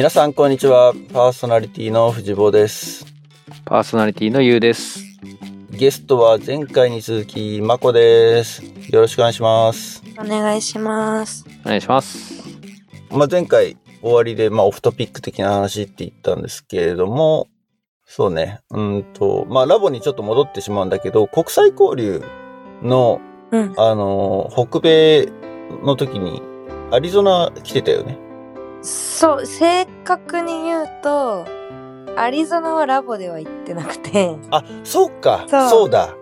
皆さんこんにちはパーソナリティの藤坊ですパーソナリティのゆうです。ゲストは前回に続きまこですよろしくお願いしますお願いします。お願いします。まあ、前回終わりで、まあ、オフトピック的な話って言ったんですけれどもそうねうんとまあラボにちょっと戻ってしまうんだけど国際交流のうん。あの北米の時にアリゾナ来てたよねそう、正確に言うと、アリゾナはラボでは行ってなくて、あそうか。そう。そうだ。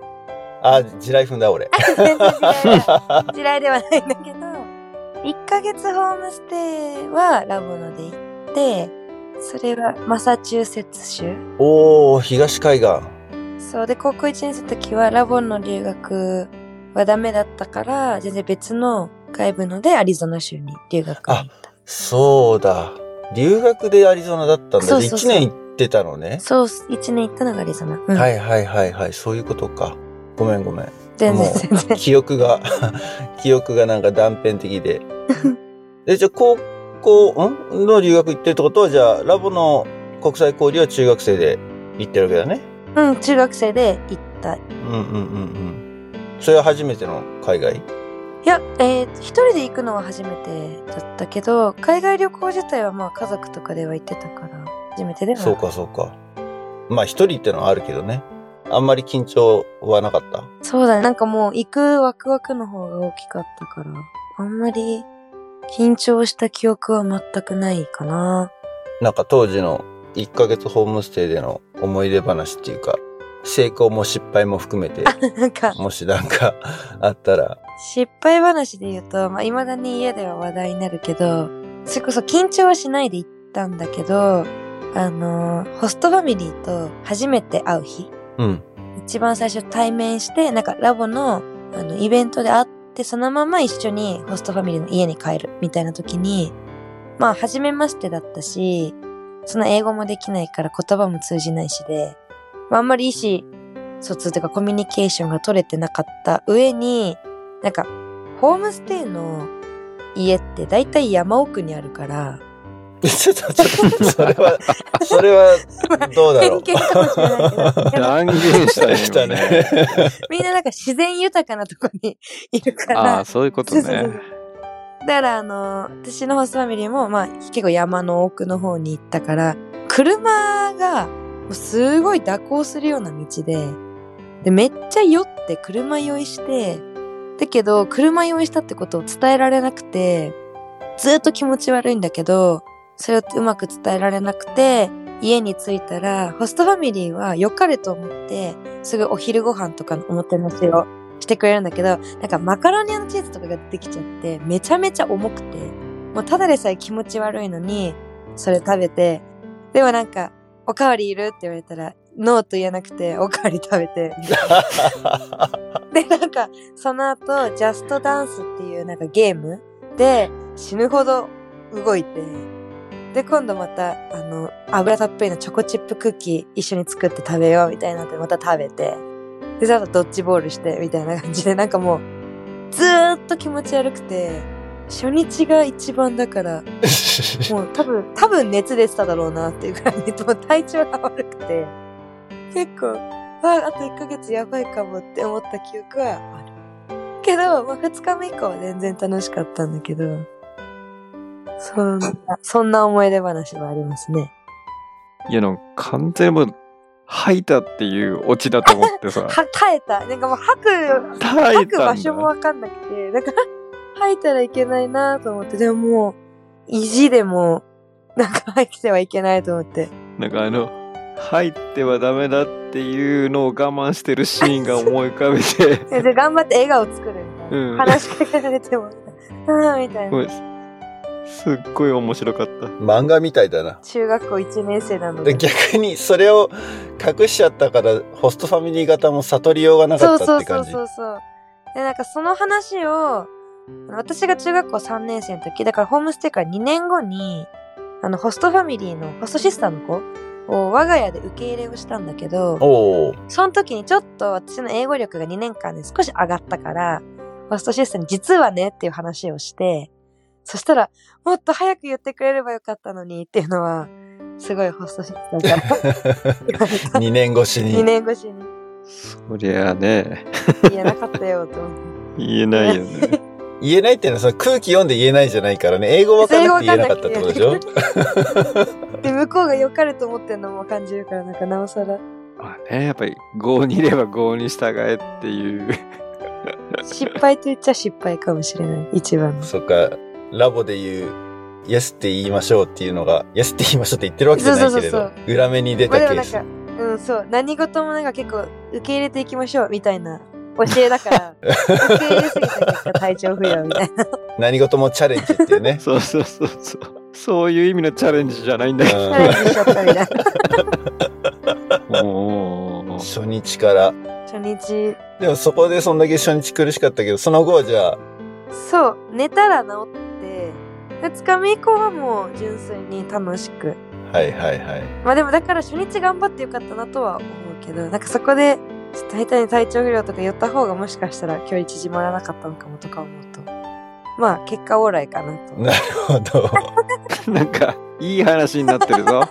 あ地雷踏んだ俺。全然地雷だ地雷ではないんだけど、1ヶ月ホームステイはラボので行って、それはマサチューセッツ州。おお東海岸。そうで、高校1年生の時はラボの留学はダメだったから、全然別の外部のでアリゾナ州に留学に行った。そうだ。留学でアリゾナだったんだ。そうそうそう1年行ってたのね。そう、1年行ったのがアリゾナ。うん、はいはいはいはい。そういうことか。ごめんごめん。全然全然。記憶が、記憶がなんか断片的で。え、じゃあ高校、ん？の留学行ってるってことは、じゃあラボの国際交流は中学生で行ってるわけだね。うん、中学生で行った。いうんうんうんうん。それは初めての海外？や、えー、一人で行くのは初めてだったけど、海外旅行自体はまあ家族とかでは行ってたから、初めてでは。そうかそうか。まあ一人ってのはあるけどね。あんまり緊張はなかった？そうだね。なんかもう行くワクワクの方が大きかったから、あんまり緊張した記憶は全くないかな。なんか当時の1ヶ月ホームステイでの思い出話っていうか、成功も失敗も含めて、なんか、もしなんかあったら、失敗話で言うと、まあ、未だに家では話題になるけど、それこそ緊張はしないで行ったんだけど、あのーホストファミリーと初めて会う日、うん。一番最初対面して、なんかラボの、あの、イベントで会って、そのまま一緒にホストファミリーの家に帰るみたいな時に、まあ、初めましてだったし、その英語もできないから言葉も通じないしで、まあ、あんまり意思疎通というかコミュニケーションが取れてなかった上に、なんか、ホームステイの家って大体山奥にあるから、ちょっと、ちょっと、それは、それは、どうだろう？偏見かもしれない 断言したね。した今ね。みんななんか自然豊かなとこにいるかあらあ、、そういうことそうそうそうね。だからあの、私のホストファミリーも、まあ結構山の奥の方に行ったから、車がすごい蛇行するような道で、で、めっちゃ酔って車酔いして、だけど車酔いしたってことを伝えられなくて、ずっと気持ち悪いんだけど、それをうまく伝えられなくて、家に着いたら、ホストファミリーは良かれと思って、すぐお昼ご飯とかのおもてなしをしてくれるんだけど、なんかマカロニアのチーズとかが出てきちゃって、めちゃめちゃ重くて、もうただでさえ気持ち悪いのに、それ食べて、でもなんか、おかわりいるって言われたら、ノーと言えなくて、おかわり食べて。で、なんか、その後、ジャストダンスっていうなんかゲームで死ぬほど動いて、で、今度また、あの、油たっぷりのチョコチップクッキー一緒に作って食べようみたいになって、また食べて、で、その後ドッジボールして、みたいな感じで、なんかもう、ずーっと気持ち悪くて、初日が一番だから、もう多分、多分熱出てただろうなっていうくらいに、もう体調が悪くて、結構、あ、あと1ヶ月やばいかもって思った記憶はある。けど、まあ、2日目以降は全然楽しかったんだけど、そんな、そんな思い出話はありますね。いや、なんか完全にもう、吐いたっていうオチだと思ってさ。は、耐えた。なんかもう吐く、吐く場所もだ。わかんなくて、なんか、吐いたらいけないなと思って、でももう、意地でも、なんか吐いてはいけないと思って。なんかあの、入ってはダメだっていうのを我慢してるシーンが思い浮かべて、で、頑張って笑顔作るみたいな。うん話しかけられても、ああ、みたいな。すっごい面白かった。漫画みたいだな。中学校1年生なのでで。逆にそれを隠しちゃったから、ホストファミリー型も悟りようがなかったそうそうそうって感じ。そうそう。で、なんかその話を、私が中学校3年生の時、だからホームステイから2年後に、あの、ホストファミリーのホストシスターの子を我が家で受け入れをしたんだけど。その時にちょっと私の英語力が2年間で少し上がったから、ホストシスターに実はねっていう話をして、そしたら、もっと早く言ってくれればよかったのにっていうのは、すごいホストしてたから。2年越し2に。年越しにそりゃあね、言えなかったよと思って。言えないよね。言えないっていうのはその空気読んで言えないじゃないからね。英語わかんなくて言えなかったってことでしょ？で、向こうが良かれと思ってるのも感じるから、なんかなおさら、まあね、やっぱり5にいれば5に従えっていう。失敗と言っちゃ失敗かもしれない。一番の。そっか、ラボで言う、イエスって言いましょうっていうのが、イエスって言いましょうって言ってるわけじゃないけれそうそうど、裏目に出まあたケース。でもなんか、うん、そう、何事もなんか結構受け入れていきましょうみたいな教えだから、受け入れすぎた結果体調不良みたいな。何事もチャレンジっていうね。そうそうそうそう。そういう意味のチャレンジじゃないんだよ。チャレンジしちゃったみたいな。初日から。初日、でもそこでそんだけ初日苦しかったけど、その後はじゃあ、そう、寝たら治って、二日目以降はもう純粋に楽しく。はいはいはい。まあでもだから初日頑張ってよかったなとは思うけど、なんかそこで、ちょっと下手に体調不良とか言った方がもしかしたら距離縮まらなかったのかもとか思うと。まあ結果オーライかなと。なるほど。なんか、いい話になってるぞ。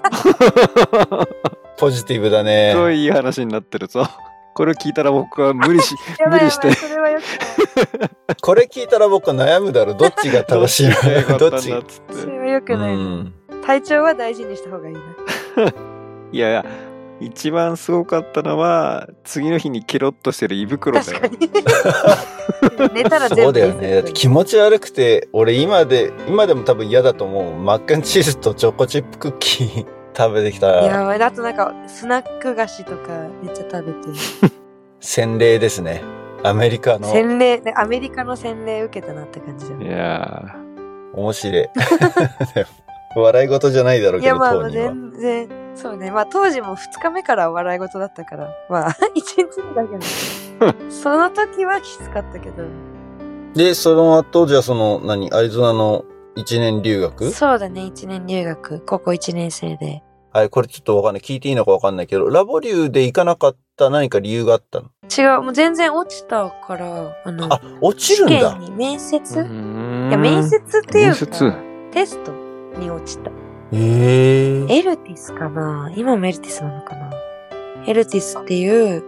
ポジティブだねす。ごいいい話になってるぞ。これを聞いたら僕は無理し、無理してそれはよくない。これ聞いたら僕は悩むだろう。どっちが正しいどっちが良かのどっち？ったんだっつって。それはよくうない。体調は大事にした方がいいな。いやいや、一番すごかったのは、次の日にケロッとしてる胃袋だよ確か。に。寝たら全部そうだよね。だって気持ち悪くて、俺今で、今でも多分嫌だと思う。マックンチーズとチョコチップクッキー食べてきたやばい。あとなんか、スナック菓子とかめっちゃ食べてる。洗礼ですね。アメリカの洗礼、ねアメリカの洗礼受けたなって感じだいね。や面白い。笑い事じゃないだろういや、けど、まあ、当人は。全然、そうね。まあ、当時も2日目から笑い事だったから、まあ、1日目だけど。その時はきつかったけど。で、その後、じゃあその、何、アリゾナの一年留学？そうだね、1年留学、高校1年生で。はい、これちょっとわかんない。聞いていいのかわかんないけど、ラボ留で行かなかった何か理由があったの？違う、もう全然落ちたから、あの、あ、落ちるんだ試験。に面接、ー。いや、面接っていう面接？か、テストに落ちた。へえ。エルティスかな？今もエルティスなのかな？エルティスっていう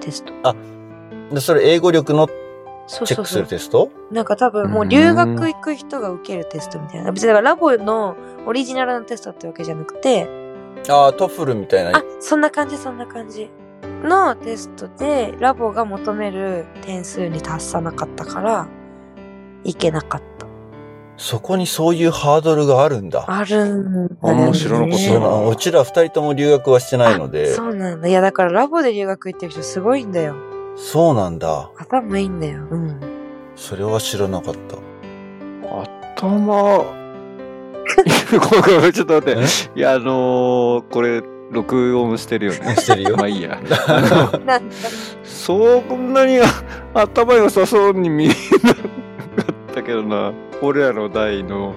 テスト。でそれ英語力のそうチェックすそうそう。るテスト？なんか多分もう留学行く人が受けるテストみたいな。別にだからラボのオリジナルのテストってわけじゃなくて、ああ、 TOEFL みたいなあ。、そんな感じそんな感じ。のテストでラボが求める点数に達さなかったから、行けなかった。そこにそういうハードルがあるんだ。あるんだね。知らなかったそうなのうちら二人とも留学はしてないので、あそうなんだ。いやだからラボで留学行ってる人すごいんだよ。そうなんだ。頭いいんだよ。うん。それは知らなかった。頭、ごめんごめんちょっと待って。え？いや、あのー、これ、録音してるよね。してるよまあいいや。あのなんだ。そんなにあ頭良さそうに見えなかったけどな。俺らの代の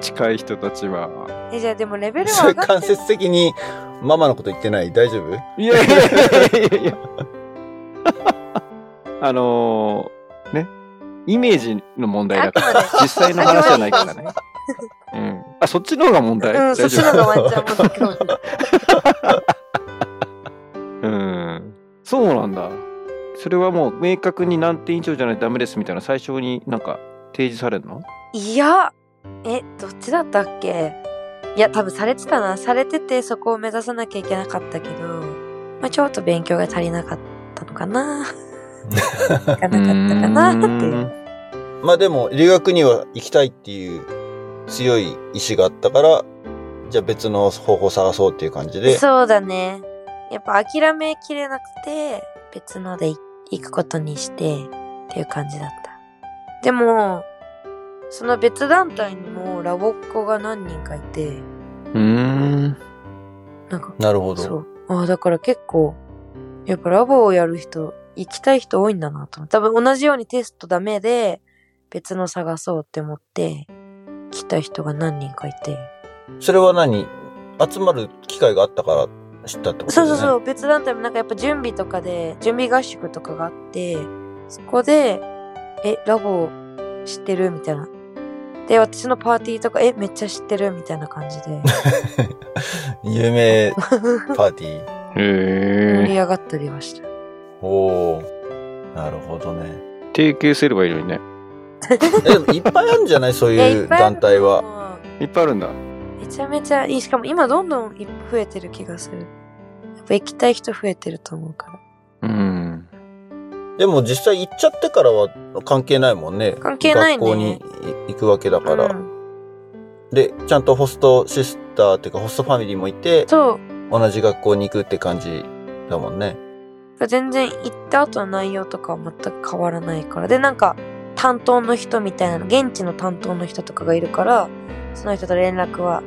近い人たちは。え、じゃあでもレベルそれ間は上がってる接的にママのこと言ってない？大丈夫？いやいやいやいや。あのー、ね。イメージの問題だから。実際の話じゃないからね。うん。あ、そっちの方が問題、うん、そっちの方がワンチャンも。うん。そうなんだ。それはもう明確に何点以上じゃないとダメですみたいな最初になんか提示されるの？いや、え、どっちだったっけ？いや、多分されてたな。されててそこを目指さなきゃいけなかったけど、まあちょっと勉強が足りなかったのかな。いかなかったかなっていう。まあでも留学には行きたいっていう強い意志があったから、じゃあ別の方法を探そうっていう感じで。そうだね。やっぱ諦めきれなくて、別ので行くことにして、っていう感じだった。でも、その別団体にもラボっ子が何人かいて、うーん。なんか、なるほど。そう。ああ、だから結構、やっぱラボをやる人、行きたい人多いんだなと。多分同じようにテストダメで、別の探そうって思って、来た人が何人かいて。それは何？集まる機会があったから知ったってことね。そうそうそう、別団体もなんかやっぱ準備とかで、準備合宿とかがあって、そこで、え、ラボ知ってる？みたいな。で、私のパーティーとか、え、めっちゃ知ってる？みたいな感じで、有名パーティー。盛へえ。り上がったりはした。おおなるほどね。提携すればいいのにね。えでもいっぱいあるんじゃない？そういういっぱいある団体は。いっぱいあるんだ。めちゃめちゃいい。しかも今どんどん増えてる気がする。やっぱ行きたい人増えてると思うから。うん。でも実際行っちゃってからは関係ないもんね。関係ないね学校に行くわけだから。うんで、ちゃんとホストシスターっていうかホストファミリーもいて、そう。同じ学校に行くって感じだもんね。全然行った後の内容とかは全く変わらないから。で、なんか、担当の人みたいなの、現地の担当の人とかがいるから、その人と連絡は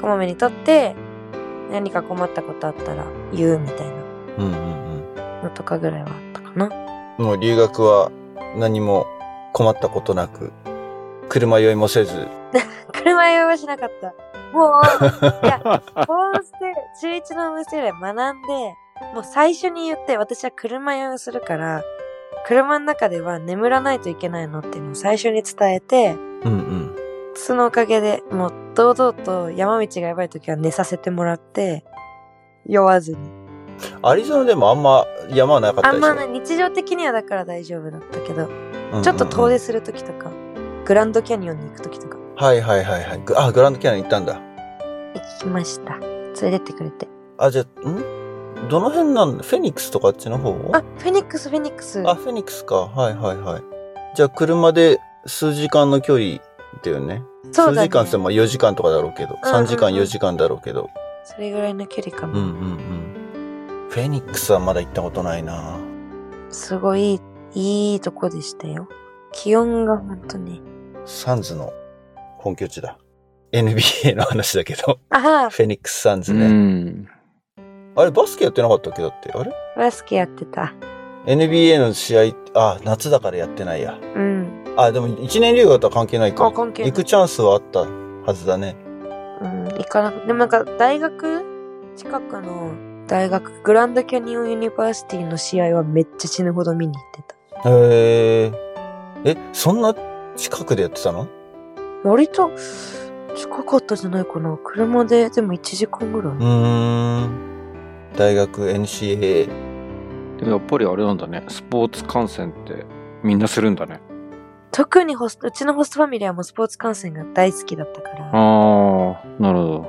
こまめに取って、何か困ったことあったら言うみたいうんうんうん。なのとかぐらいはあったかな。もう留学は何も困ったことなく、車酔いもせず、車酔いはしなかった。もう、いや、こうして、中1の娘で学んで、もう最初に言って、私は車酔いをするから、車の中では眠らないといけないのっていうのを最初に伝えて、うんうん。そのおかげでもう堂々と山道がやばい時は寝させてもらって、酔わずに。アリゾナでもあんま山はなかったでしょ？あんまね、日常的にはだから大丈夫だったけど、うんうんうんちょっと遠出する時とか、グランドキャニオンに行く時とか、はいはいはいはい。ぐあ、グランドキャニオン行ったんだ。行きました。連れてってくれて。あ、じゃあ、ん？どの辺なん？だフェニックスとかあっちの方？あ、フェニックス、フェニックス。あ、フェニックスか。はいはいはい。じゃあ車で数時間の距離だよね。そうだね。数時間ってまあ4時間とかだろうけど、うんうんうん3時間4時間だろうけど。それぐらいの距離かな。うんうんうん。フェニックスはまだ行ったことないなすごい、いいとこでしたよ。気温がほんとね。サンズの本拠地だ。NBA の話だけど、ああ、フェニックスサンズうね。ん。あれバスケやってなかったっけだって？あれ？バスケやってた。?NBA の試合、あ、夏だからやってないや。うん。あ、でも1年留学とは関係ないあ、か。関係ない行くチャンスはあったはずだね。うん、行かなくでもなんか大学近くの大学、グランドキャニオンユニバーシティの試合はめっちゃ死ぬほど見に行ってた。へえ。え、そんな近くでやってたの？割と近かったじゃないかな。車ででも1時間ぐらい。うーん。大学 NCAA。でもやっぱりあれなんだね。スポーツ観戦ってみんなするんだね。特にホスト、うちのホストファミリーはもうスポーツ観戦が大好きだったから。ああ、なるほど。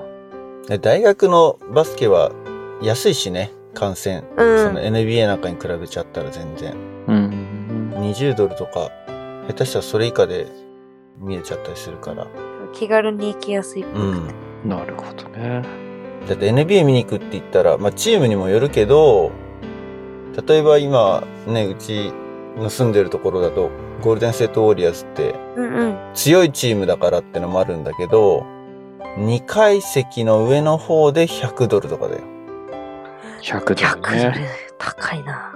え大学のバスケは安いしね、観戦。うんその NBA なんかに比べちゃったら全然。うん。20ドルとか、下手したらそれ以下で見えちゃったりするから。気軽に行きやすいっぽくて。うん。なるほどね。だって NBA 見に行くって言ったら、まあチームにもよるけど、例えば今ね、うちの住んでるところだと、ゴールデンステートウォリアーズってうんうん。強いチームだからってのもあるんだけど、2階席の上の方で100ドルとかだよ。100ドル100ドルね。高いな。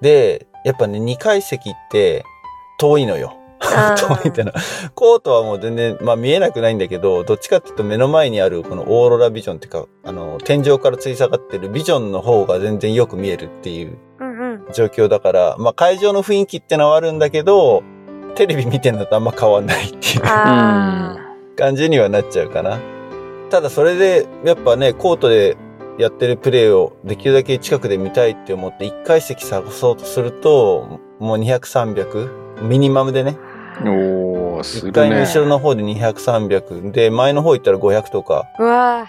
で、やっぱね、2階席って遠いのよ。遠いってのは、コートはもう全然、まあ見えなくないんだけど、どっちかっていうと目の前にあるこのオーロラビジョンっていうか、あの、天井から吊り下がってるビジョンの方が全然よく見えるっていううんうん。状況だから、まあ会場の雰囲気ってのはあるんだけど、テレビ見てんのとあんま変わんないっていうあ感じにはなっちゃうかな。ただそれで、やっぱね、コートでやってるプレーをできるだけ近くで見たいって思って1階席探そうとすると、もう200、300、ミニマムでね、おー、する1階のね。後ろの方で200、300、で、前の方行ったら500とかーうわ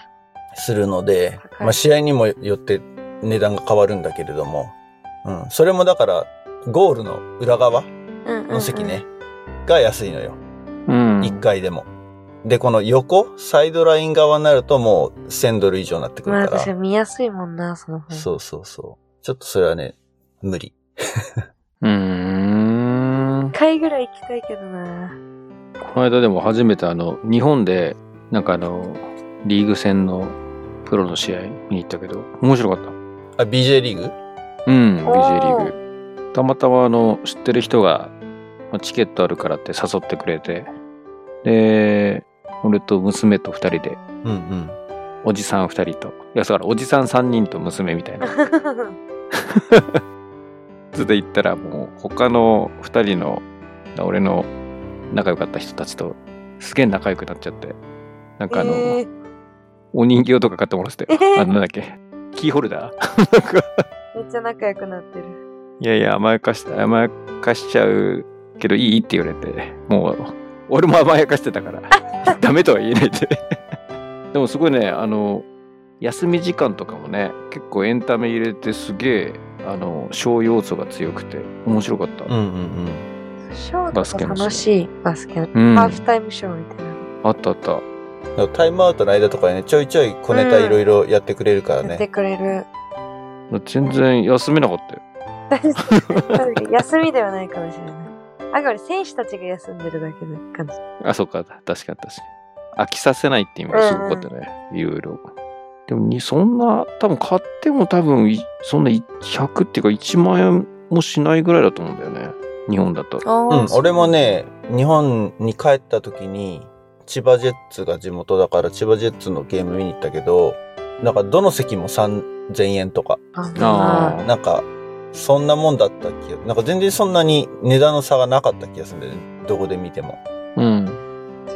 するので、まあ試合にもよって値段が変わるんだけれども、うん。それもだから、ゴールの裏側ーうんうんうんの席ね、が安いのよ。うん。1階でも。で、この横、サイドライン側になるともう1000ドル以上になってくまあるから。私見やすいもんな、その方。そうそうそう。ちょっとそれはね、無理。うーん。一回ぐらい行きたいけどな。この間でも初めてあの、日本で、なんかあの、リーグ戦のプロの試合見に行ったけど、面白かった。あ、BJ リーグ？うん、BJ リーグ。たまたまあの、知ってる人が、まあチケットあるからって誘ってくれて、で、俺と娘と二人で、うんうん。おじさん二人と、いや、だからおじさん三人と娘みたいな。ずっと行ったらもう他の二人の俺の仲良かった人たちとすげえ仲良くなっちゃって。なんかあの、えーお人形とか買ってもらってて、えーあのなんだっけ、キーホルダー？めっちゃ仲良くなってる。いやいや、甘やかした、甘やかしちゃうけどいいって言われて、もう、俺も甘やかしてたから、ダメとは言えないで。でもすごいね、あの、休み時間とかもね、結構エンタメ入れてすげえ、あの、ショー要素が強くて、面白かった。うんうんうん。ショーバスケのとか楽しい。バスケの。うん。あハーフタイムショーみたいな。ったあった。タイムアウトの間とかにね、ちょいちょい小ネタいろいろやってくれるからやってね。くれる。全然休めなかったよ。確かに休みではないかもしれない。あくまで選手たちが休んでるだけの感じ。あ、そっか、確かに確かに。飽きさせないって意味がすごかったね。いろいろ。でもに、そんな、多分買っても多分い、そんな100っていうか1万円もしないぐらいだと思うんだよね。日本だと。あうん、俺もね、日本に帰った時に、千葉ジェッツが地元だから千葉ジェッツのゲーム見に行ったけど、なんかどの席も3000円とか、ああなんか、そんなもんだった気が、なんか全然そんなに値段の差がなかった気がするんだよね。どこで見ても。うん。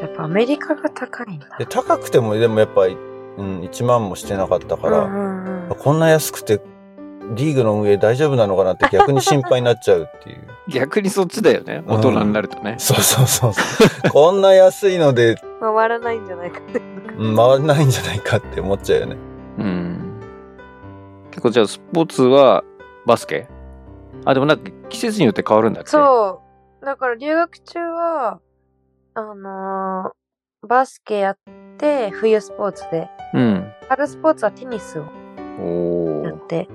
やっぱアメリカが高いんだ。で、高くてもでもやっぱり、うん、1万もしてなかったから、うんうんうんこんな安くて、リーグの運営大丈夫なのかなって逆に心配になっちゃうっていう。逆にそっちだよね。大人になるとね。そうそうそうそう。こんな安いので、回らないんじゃないかって。うん回らないんじゃないかって思っちゃうよね。うん。結構じゃあスポーツはバスケ？あ、でもなんか季節によって変わるんだっけ？そう。だから留学中は、あのーバスケやって、冬スポーツで、うん。春スポーツはテニスをやって、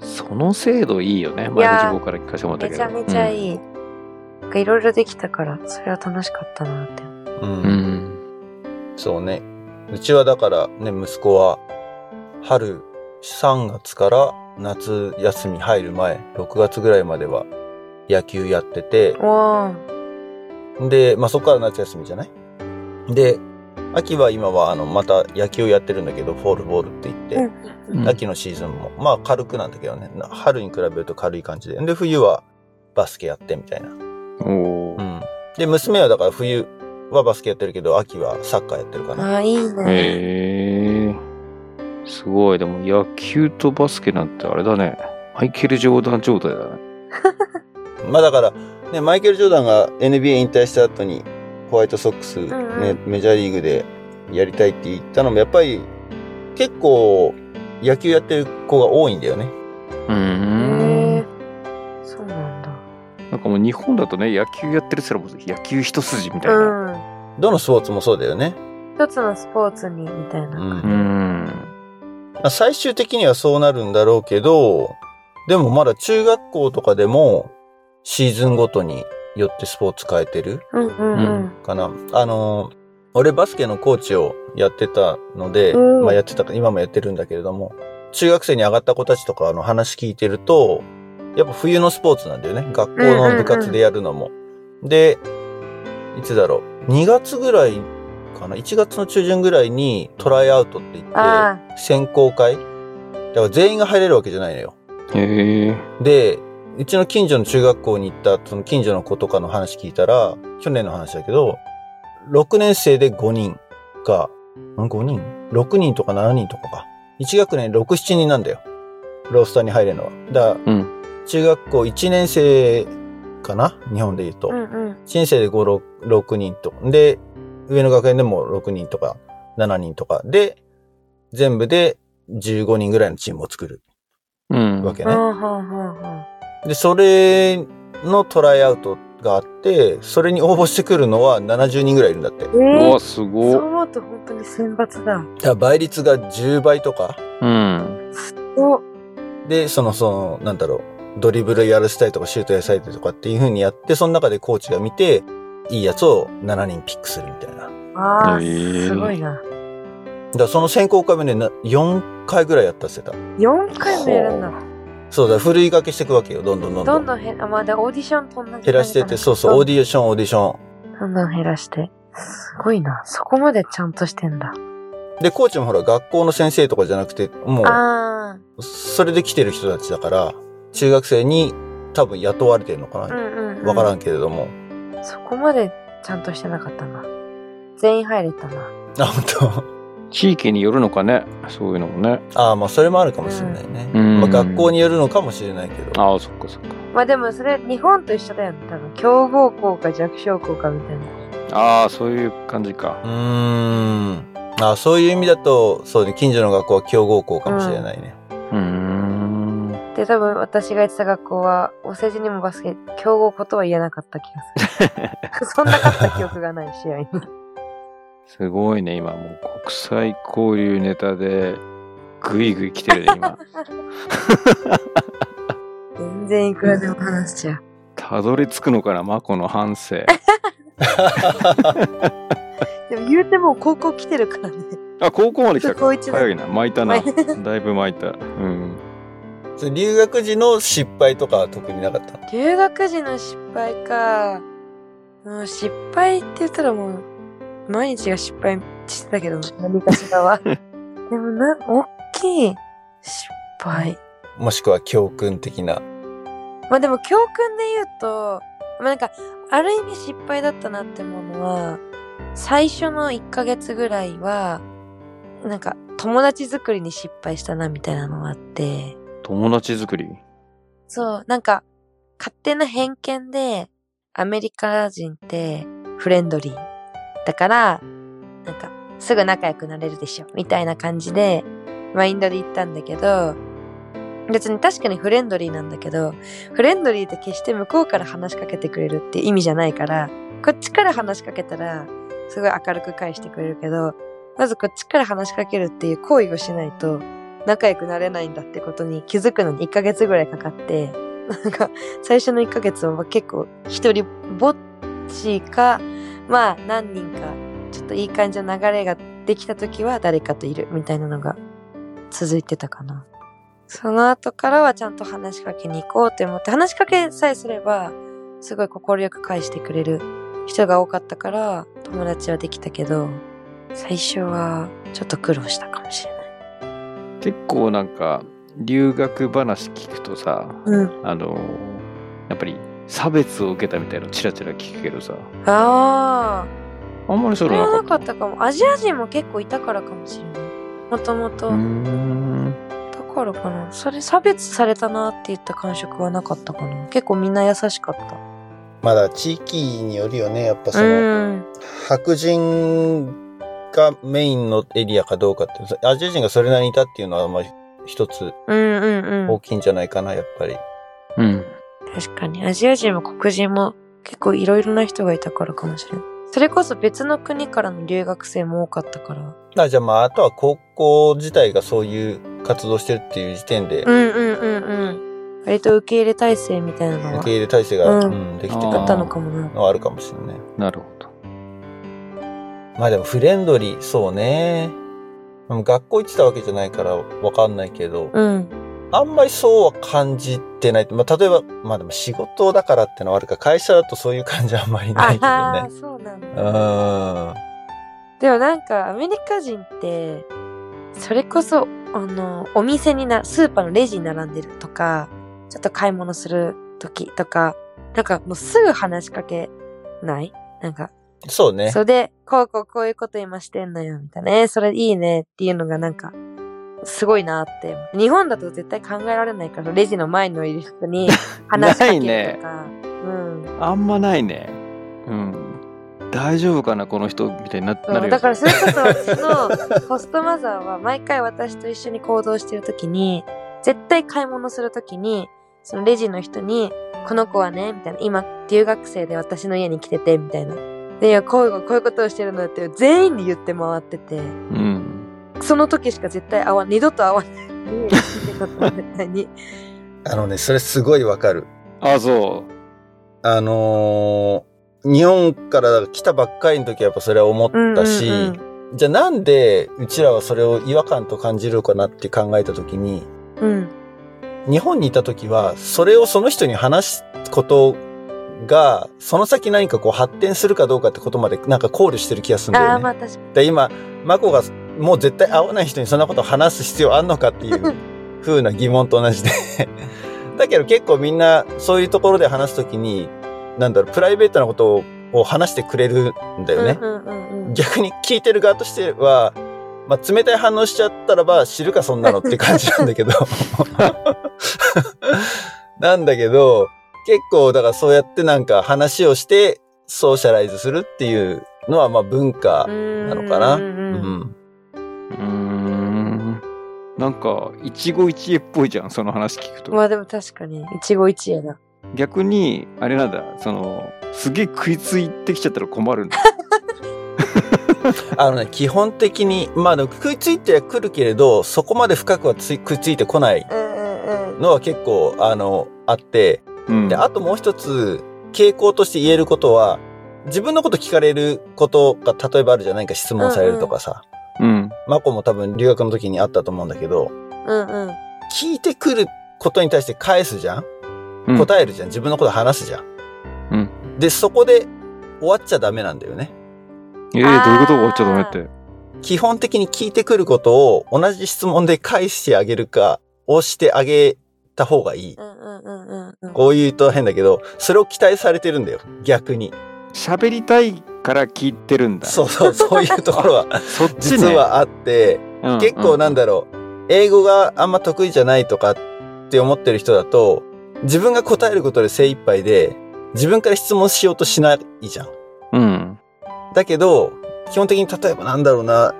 その制度いいよね。前の自分から聞かせてもらったけど。めちゃめちゃいい。なんかいろいろできたから、それは楽しかったなって。うん。うん。うん。そうね。うちはだからね、息子は、春3月から夏休み入る前、6月ぐらいまでは野球やってて、わで、まあ、そこから夏休みじゃない？で、秋は今はあの、また野球をやってるんだけど、フォールボールって言って、うん秋のシーズンも、まあ軽くなんだけどね、な春に比べると軽い感じで。で、冬はバスケやってみたいな。うん。で、娘はだから冬はバスケやってるけど、秋はサッカーやってるかあ、な。あーいいね。へえ。すごい。でも野球とバスケなんてあれだね。マイケル・ジョーダン状態だね。まあだから、ね、マイケル・ジョーダンが NBA 引退した後に、ホワイトソックス、ねうんメジャーリーグでやりたいって言ったのも、やっぱり結構野球やってる子が多いんだよね。うーん。そうなんだ。なんかもう日本だとね、野球やってるすらも野球一筋みたいな。うん。どのスポーツもそうだよね。一つのスポーツに、みたいな。うんうん。まあ最終的にはそうなるんだろうけど、でもまだ中学校とかでもシーズンごとによってスポーツ変えてるうんうんうん。かな。あのー、俺バスケのコーチをやってたので、うんまあやってたか、今もやってるんだけれども、中学生に上がった子たちとかの話聞いてると、やっぱ冬のスポーツなんだよね。学校の部活でやるのも。で、いつだろう。2月ぐらいかな？1月の中旬ぐらいにトライアウトって言って、あ選考会？だから全員が入れるわけじゃないのよ。へえ。で、うちの近所の中学校に行った、その近所の子とかの話聞いたら、去年の話だけど、6年生で5人が、ん ?5 人 ?6 人とか7人とかか。1学年6、7人なんだよ。ロースターに入れるのは。だから、うん。中学校1年生かな？日本で言うと。うんうん。1年生で5、6, 6人と。で、上の学園でも6人とか7人とか。で、全部で15人ぐらいのチームを作るうん。わけね。で、それのトライアウトがあって、それに応募してくるのは70人ぐらいいるんだって。えうわ、ー、すそうごっ。思うと本当に選抜だ。ら倍率が10倍とか。うん。お、で、その、その、なんだろう、ドリブルやらせたいとか、シュートやらせたいとかっていう風にやって、その中でコーチが見て、いいやつを7人ピックするみたいな。ああ、へーすごいな。らその選考会もね、な4回ぐらいやったって言ってた。4回もやるんだ。そうだ、ふるいがけしていくわけよ、どんどんどんどん。どんどん減まあ、でオーディションと同じ減らしてって、そうそう、オーデディション、オーディション。どんどん減らして。すごいな。そこまでちゃんとしてんだ。で、コーチもほら、学校の先生とかじゃなくて、もう、あそれで来てる人たちだから、中学生に多分雇われてるのかなうん、うん。わからんけれども。そこまでちゃんとしてなかったな。全員入れたな。あ、本地域によるのかね。そういうのもね。当。ああ、まあそれもあるかもしれないね。うんまあ学校によるのかもしれないけど。ああ、そっかそっか。まあでもそれ日本と一緒だよね。多分強豪校か弱小校かみたいな。ああ、そういう感じかう。ーん。あそういう意味だと、そうね、近所の学校は強豪校かもしれないね。で、多分私が行ってた学校は、お世辞にもバスケ、強豪校とは言えなかった気がする。そんな勝った記憶がない試合に。すごいね、今もう国際交流ネタで、ぐいぐい来てるね、今。全然いくらでも話しちゃう。たどり着くのかな、マコの反省。でも言うてもう高校来てるからね。あ、高校まで来たか。高一だ早いな。巻いたな。だいぶ巻いた。うん。留学時の失敗とかは特になかった？の留学時の失敗か。もう失敗って言ったらもう、毎日が失敗してたけど、何かしらは。でもな、大きい失敗。もしくは教訓的な。まあでも教訓で言うと、まあなんか、ある意味失敗だったなって思うのは、最初の1ヶ月ぐらいは、なんか友達作りに失敗したなみたいなのがあって、友達作り？そう、なんか、勝手な偏見で、アメリカ人ってフレンドリー。だから、なんか、すぐ仲良くなれるでしょ、みたいな感じで、マインドで言ったんだけど、別に確かにフレンドリーなんだけど、フレンドリーって決して向こうから話しかけてくれるって意味じゃないから、こっちから話しかけたら、すごい明るく返してくれるけど、まずこっちから話しかけるっていう行為をしないと、仲良くなれないんだってことに気づくのに1ヶ月ぐらいかかって、なんか、最初の1ヶ月は結構一人ぼっちか、まあ何人か、ちょっといい感じの流れができた時は誰かといるみたいなのが続いてたかな。その後からはちゃんと話しかけに行こうって思って、話しかけさえすれば、すごい心よく返してくれる人が多かったから、友達はできたけど、最初はちょっと苦労したかもしれない。結構なんか、留学話聞くとさ、うん。あの、やっぱり差別を受けたみたいなのチラチラ聞くけどさ、ああ、あんまりそそれはなかった？かったかも。アジア人も結構いたからかもしれない。もともと。うーん。だからかな。それ差別されたなって言った感触はなかったかな。結構みんな優しかった。まだ地域によるよね。やっぱその、うん。白人がメインのエリアかどうかって、アジア人がそれなりにいたっていうのは、まあ、一つうんうんうん。大きいんじゃないかな、やっぱり。うん。確かに。アジア人も黒人も結構いろいろな人がいたからかもしれない。それこそ別の国からの留学生も多かったから。あじゃあまあ、あとは高校自体がそういう活動してるっていう時点で、うんうんうんうん。割と受け入れ体制みたいなのは受け入れ体制が、ううんんできてたのかもな。のはあるかもしれない。なるほど。まあでもフレンドリー、そうね。でも学校行ってたわけじゃないからわかんないけど、うん。あんまりそうは感じてない。まあ例えば、まあでも仕事だからってのはあるか、会社だとそういう感じはあんまりないけどああ、ね。そうなんだ。うーん。でもなんかアメリカ人って、それこそ、あの、お店にな、スーパーのレジに並んでるとか、ちょっと買い物する時とか、なんかもうすぐ話しかけない？なんか、そうね。それで、こうこうこういうこと今してんのよ、みたいな。えーそれいいねっていうのがなんか、すごいなって。日本だと絶対考えられないから、レジの前にいる人に話しかけるとか。うん。あんまないね。うん。大丈夫かな、この人みたいになるよ。だからそれこそ私のホストマザーは毎回私と一緒に行動してる時に、絶対買い物する時に、そのレジの人に、この子はね、みたいな、今留学生で私の家に来てて、みたいな。で、いや、こういう、こういうことをしてるのって全員に言って回ってて、うん。その時しか絶対会わ、二度と会わないに。あのね、それすごいわかる。あ、そあのー日本から来たばっかりの時はやっぱそれは思ったし、うんうんじゃあなんでうちらはそれを違和感と感じるかなって考えた時に、うん。日本にいた時は、それをその人に話すことが、その先何かこう発展するかどうかってことまでなんか考慮してる気がするんだああ、よね。まあ確かで今、マコがもう絶対会わない人にそんなことを話す必要あんのかっていう 風な疑問と同じで。だけど結構みんなそういうところで話すときに、なんだろう、プライベートなことをを話してくれるんだよね。うんうんうんうん。逆に聞いてる側としては、まあ、冷たい反応しちゃったらば知るかそんなのって感じなんだけど。なんだけど、結構だからそうやってなんか話をしてソーシャライズするっていうのはまあ文化なのかな。ううんうん。なんか、一期一会っぽいじゃん、その話聞くと。まあでも確かに、一期一会だ。逆に、あれなんだ、その、すげえ食いついてきちゃったら困るんだ。あのね、基本的に、まあでも食いついてはくるけれど、そこまで深くはつい食いついてこない。のは結構、あの、あって、うん。で、あともう一つ、傾向として言えることは、自分のこと聞かれることが例えばあるじゃないか質問されるとかさ。うん。マコも多分留学の時にあったと思うんだけど、うんうん。聞いてくることに対して返すじゃん？うん答えるじゃん自分のこと話すじゃんうん。で、そこで終わっちゃダメなんだよね。ええどういうこと？終わっちゃダメって。基本的に聞いてくることを同じ質問で返してあげるか、をしてあげた方がいい。うんうんうんうんうん。こう言うと変だけど、それを期待されてるんだよ。逆に。喋りたいから聞いてるんだ。そうそう、そういうところは そっちね。実はあって、うん、結構なんだろう、英語があんま得意じゃないとかって思ってる人だと、自分が答えることで精一杯で、自分から質問しようとしないじゃん。うん。うん。だけど、基本的に例えばなんだろうな、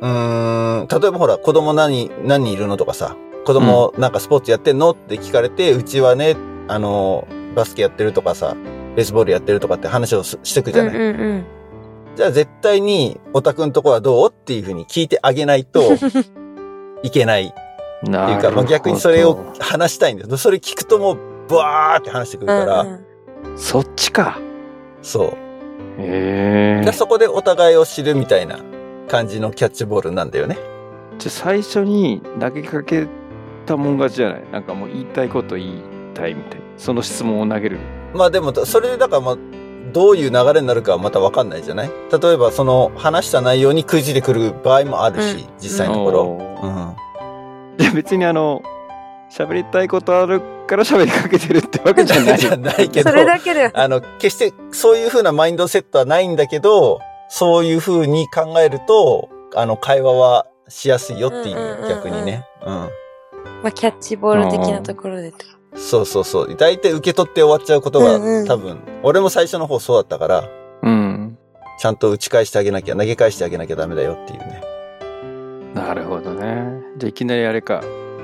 うーん、例えばほら、子供何、何人いるのとかさ、子供なんかスポーツやってんの？って聞かれて、うちはね、あの、バスケやってるとかさ、ベースボールやってるとかって話をすしてくじゃない？うんうんうん。じゃあ絶対に、おたくんとこはどう？っていうふうに聞いてあげないと いけないっていうか、まあ、逆にそれを話したいんです。それ聞くともう、ブワーって話してくるから、うんうんそっちか。そう。へえでそこでお互いを知るみたいな感じのキャッチボールなんだよね。じゃあ最初に投げかけたもん勝ちじゃないなんかもう言いたいこと言いたいみたいな。その質問を投げる。まあでも、それでだからまあ、どういう流れになるかはまたわかんないじゃない？例えばその話した内容にくじでくる場合もあるし、うん実際のところ。うん。で別にあの、喋りたいことあるから喋りかけてるってわけじゃない。じゃないけどそ、れだけで。あの、決してそういう風なマインドセットはないんだけど、そういう風に考えると、あの、会話はしやすいよっていう、うんうんうんうん逆にね。うん。まあ、キャッチボール的なところでってこそうそうそう。大体受け取って終わっちゃうことが、うんうん多分、俺も最初の方そうだったから、うん。ちゃんと打ち返してあげなきゃ、投げ返してあげなきゃダメだよっていうね。なるほどね。じゃあいきなりあれか。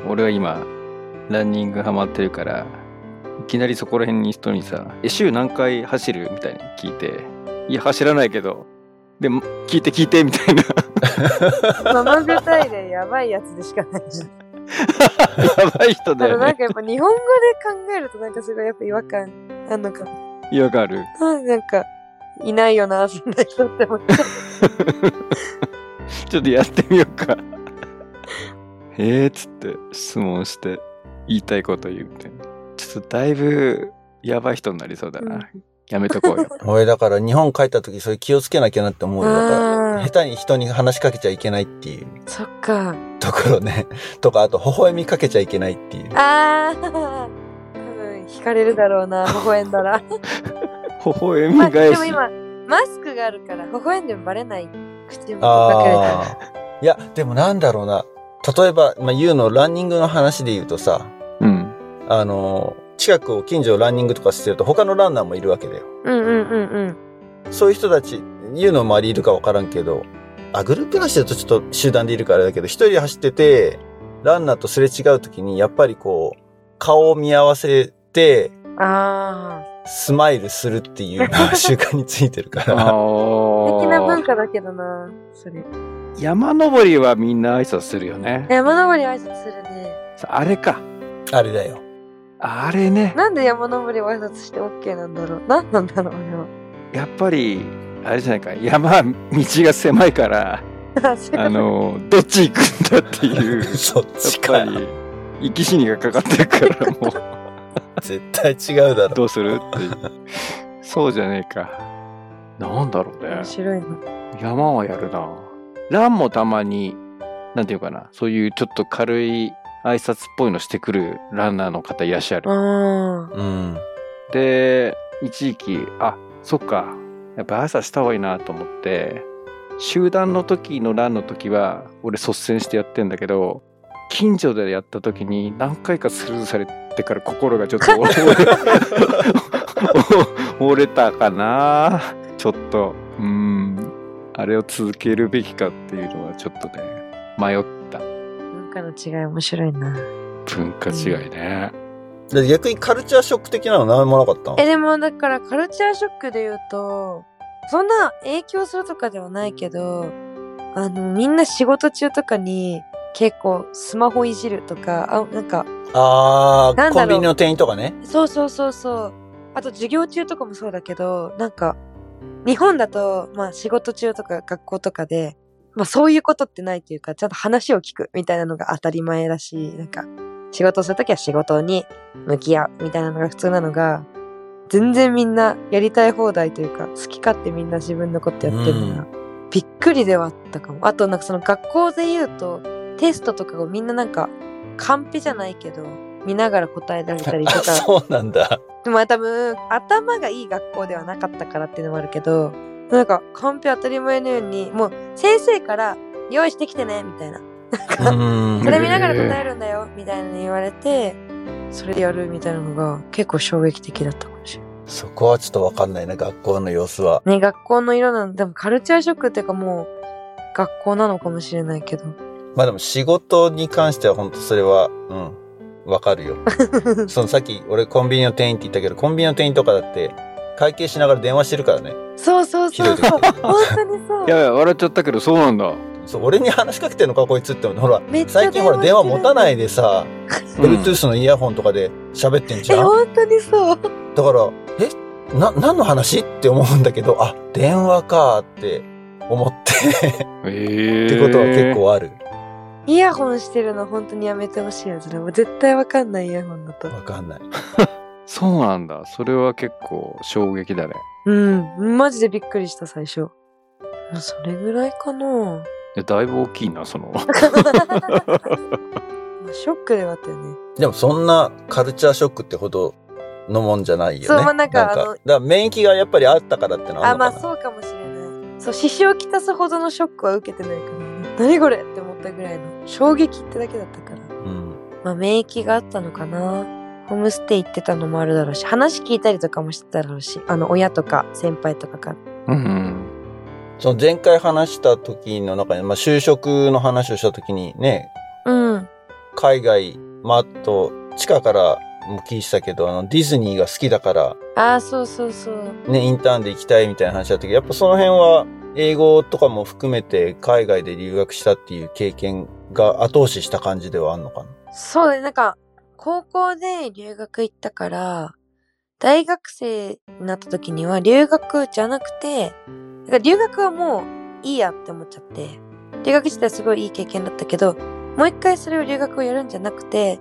俺は今、ランニングハマってるから、いきなりそこら辺に人にさ、え、週何回走るみたいに聞いて、いや、走らないけど、でも、聞いて聞いてみたいな。と。ママ具体でやばいやつでしかないじゃん。やばい人だよね。なんかやっぱ日本語で考えるとなんかすごいやっぱ違和感あんのかも。わかる。あなんか、いないよな、そんな人って思っちゃう。ちょっとやってみようか。えーっつって質問して言いたいこと言うみたいな。ちょっとだいぶやばい人になりそうだな。やめとこうよ。俺だから日本帰った時それ気をつけなきゃなって思うよ。だから、下手に人に話しかけちゃいけないっていうそっか。ところね。とか、あと、微笑みかけちゃいけないっていう。あー。多分、惹かれるだろうな、微笑んだら。微笑まあ、み返し。でも今、マスクがあるから、微笑んでもバレない口元隠れてる。ああ。いや、でもなんだろうな。例えば、まあ、言うのランニングの話で言うとさ、うん。あの、近くを近所をランニングとかしてると他のランナーもいるわけだよ。うんうんうんうん。そういう人たち、言うのもありいるかわからんけど、あ、グループ走ってるとちょっと集団でいるからあれだけど、一人で走ってて、ランナーとすれ違うときに、やっぱりこう、顔を見合わせて、あスマイルするっていう習慣についてるから。あ。あ素敵な文あ。化だけどな、それ。山登りはみんな挨拶するよね。山登り挨拶するね。あれか。あれだよ。あれね。なんで山登りを挨拶して OK なんだろう？なんなんだろう、俺は。やっぱり、あれじゃないか。山、道が狭いから、あの、どっち行くんだっていう。そっやちかっぱ。り、生き死にがかかってるから、もう、絶対違うだろ。どうするっていう。そうじゃねえか。なんだろうね面。白いな。山はやるな。ランもたまに、なんていうかな、そういうちょっと軽い挨拶っぽいのしてくるランナーの方いらっしゃる。あうん。で、一時期、あ、そっか、やっぱ朝した方がいいなと思って、集団の時のランの時は、俺率先してやってんだけど、近所でやった時に何回かスルーされてから心がちょっと折れ折れたかなちょっと、うん。あれを続けるべきかっていうのはちょっとね、迷った。文化の違い面白いな。文化違いね。で逆にカルチャーショック的なの何もなかったの？え、でもだからカルチャーショックで言うと、そんな影響するとかではないけど、あの、みんな仕事中とかに結構スマホいじるとか、あ、なんか、ああ、コンビニの店員とかね。そうそうそうそう。あと授業中とかもそうだけど、なんか、日本だと、まあ仕事中とか学校とかで、まあそういうことってないというか、ちゃんと話を聞くみたいなのが当たり前だし、なんか、仕事するときは仕事に向き合うみたいなのが普通なのが、全然みんなやりたい放題というか、好き勝手みんな自分のことやってるのが、びっくりではあったかも。あとなんかその学校で言うと、テストとかをみんななんか、カンペじゃないけど、見ながら答えられたりとあ、か、そうなんだ。でも多分、頭がいい学校ではなかったからっていうのもあるけど、なんか、カンペ当たり前のように、もう、先生から、用意してきてね、みたいな。うんそれ見ながら答えるんだよ、みたいなの言われて、それでやるみたいなのが結構衝撃的だったかもしれそこはちょっとわかんないな、学校の様子は。ない。ね、学校の色なんでもカルチャーショックっていうかもう、学校なのかもしれないけど。まあでも仕事に関しては本当それは、うん、わかるよ。そのさっき俺コンビニの店員って言ったけど、コンビニの店員とかだって、会計しながら電話してるからね。そうそうそうそう。時本当にそう。いやいや、笑っちゃったけど、そうなんだ。そう、俺に話しかけてんのかこいつってほら、めっちゃ最近ほら電話持たないでさ、うん Bluetooth のイヤホンとかで喋ってんじえ、ゃん？本当にそう。だから、え？な、何の話？って思うんだけど、あ、電話かって思って、ええってことは結構ある。イヤホンしてるの本当にやめてほしいやつだ。もう絶対わかんないイヤホンだと。わかんない。そうなんだ。それは結構衝撃だね。うん。マジでびっくりした、最初。それぐらいかな。まいやだいぶ大きいな、その。あショックではあったよね。でもそんなカルチャーショックってほどのもんじゃないよね。そうまあなんかあのだから免疫がやっぱりあったからってのはあのかな。まあそうかもしれない。そう、支障をきたすほどのショックは受けてないからね。何これって思ったぐらいの衝撃ってだけだったから。うん。まあ免疫があったのかな。ホームステイ行ってたのもあるだろうし、話聞いたりとかもしてただろうし、あの、親とか先輩とかから。うん。その前回話した時の中に、まあ就職の話をした時にね、うん。海外、まああと、地下からも聞いてたけど、あの、ディズニーが好きだから、ああ、そうそうそう。ね、インターンで行きたいみたいな話だったけど、やっぱその辺は、英語とかも含めて海外で留学したっていう経験が後押しした感じではあんのかな？そうだね、なんか、高校で留学行ったから、大学生になった時には留学じゃなくて、だから留学はもういいやって思っちゃって、留学自体すごいいい経験だったけど、もう一回それを留学をやるんじゃなくて、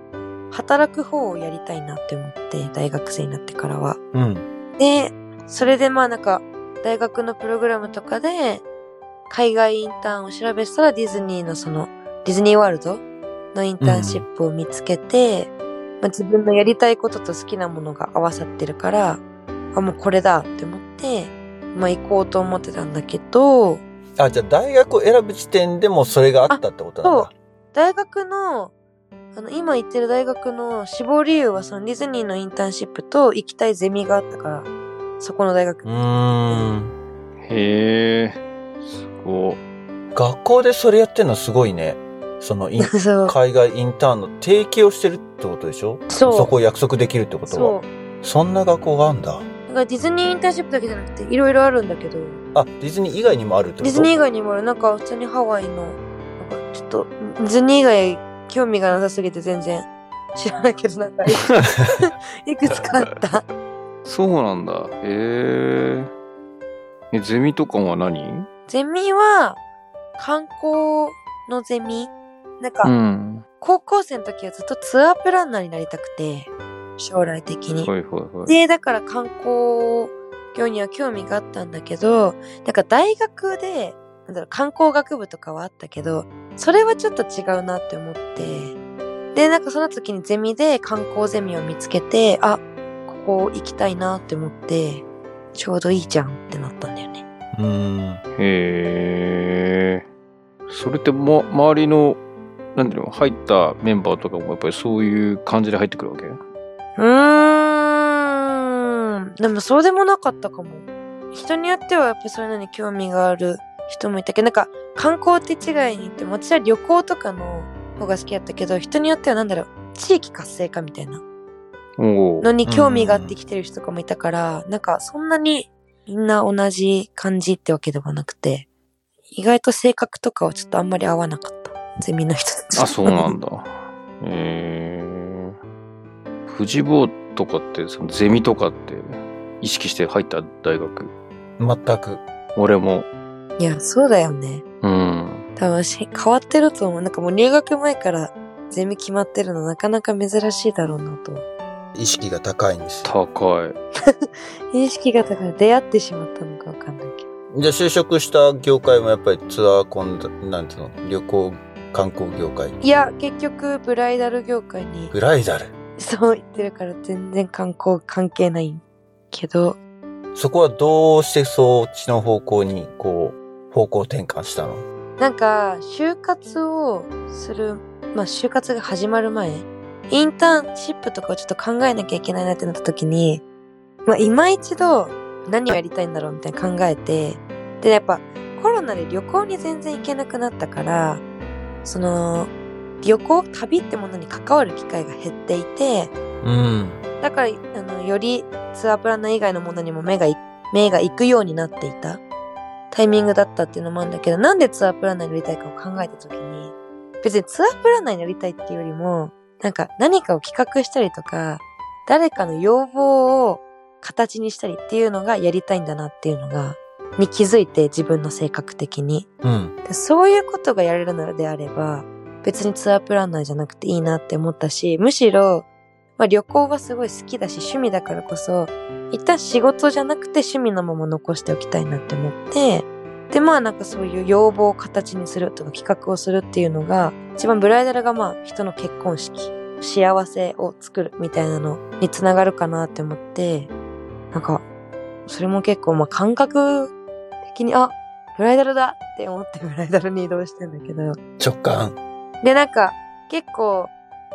働く方をやりたいなって思って、大学生になってからは。うん。で、それでまあなんか、大学のプログラムとかで、海外インターンを調べてたらディズニーのその、ディズニーワールドのインターンシップを見つけて、まあ、自分のやりたいことと好きなものが合わさってるから、あ、もうこれだって思って、まあ行こうと思ってたんだけど、あ、じゃあ大学を選ぶ時点でもそれがあったってことなんだ。大学の、あの、今行ってる大学の志望理由はそのディズニーのインターンシップと行きたいゼミがあったから、そこの大学うーん。へえ。すごい。学校でそれやってんのすごいね。そのイン そう。海外インターンの提携をしてるってことでしょ？そうそこを約束できるってことそうは。。そんな学校があるんだ。だからディズニーインターンシップだけじゃなくていろいろあるんだけど、あ、ディズニー以外にもあるってこと？ディズニー以外にもある。なんか普通にハワイの、なんかちょっと、ディズニー以外興味がなさすぎて全然知らないけど、なんかい いくつかあった。そうなんだ。へえ。え、ゼミとかは何？ゼミは、観光のゼミなんか、うん。高校生の時はずっとツアープランナーになりたくて、将来的に。はいはいはい。で、だから観光業には興味があったんだけど、なんか大学で、なんだろう、観光学部とかはあったけど、それはちょっと違うなって思って、で、なんかその時にゼミで観光ゼミを見つけて、あ、ここ行きたいなって思って、ちょうどいいじゃんってなったんだよね。うん。へえ。それって、ま、周りの、なんていうの、入ったメンバーとかもやっぱりそういう感じで入ってくるわけ？うーん。でもそうでもなかったかも。人によってはやっぱそういうのに興味がある人もいたけど、なんか観光って違いに行っても、私は旅行とかの方が好きだったけど、人によってはなんだろう、地域活性化みたいなの。に興味があってきてる人とかもいたから、なんかそんなにみんな同じ感じってわけではなくて、意外と性格とかはちょっとあんまり合わなかった。ゼミの人たち。あ、そうなんだ。へえ。富士坊とかって、そのゼミとかって意識して入った大学？全く。俺も。いや、そうだよね。うん。多分し変わってると思う。なんかもう入学前からゼミ決まってるのなかなか珍しいだろうなと。意識が高いんですよ。高い。意識が高い。出会ってしまったのかわかんないけど。じゃあ就職した業界もやっぱりツアーコンダ、なんていうの？旅行、観光業界。いや、結局ブライダル業界に。ブライダル？そう言ってるから全然観光関係ないけど、そこはどうしてそっちの方向に、こう、方向転換したの？なんか、就活をする、まあ、就活が始まる前、インターンシップとかをちょっと考えなきゃいけないなってなった時に、まあ、今一度何をやりたいんだろうみたいな考えて、で、やっぱコロナで旅行に全然行けなくなったから、その、旅行、旅ってものに関わる機会が減っていて、うん。だから、あの、よりツアープランナー以外のものにも目がい、目が行くようになっていたタイミングだったっていうのもあるんだけど、なんでツアープランナーになりたいかを考えたときに、別にツアープランナーになりたいっていうよりも、なんか何かを企画したりとか、誰かの要望を形にしたりっていうのがやりたいんだなっていうのが、に気づいて自分の性格的に。うん。でそういうことがやれるのであれば、別にツアープランナーじゃなくていいなって思ったし、むしろ、まあ、旅行はすごい好きだし趣味だからこそ、一旦仕事じゃなくて趣味のまま残しておきたいなって思って、で、まあなんかそういう要望を形にするとか企画をするっていうのが、一番ブライダルがまあ人の結婚式、幸せを作るみたいなのにつながるかなって思って、なんか、それも結構まあ感覚的に、あ、ブライダルだって思ってブライダルに移動してんだけど。直感。で、なんか、結構、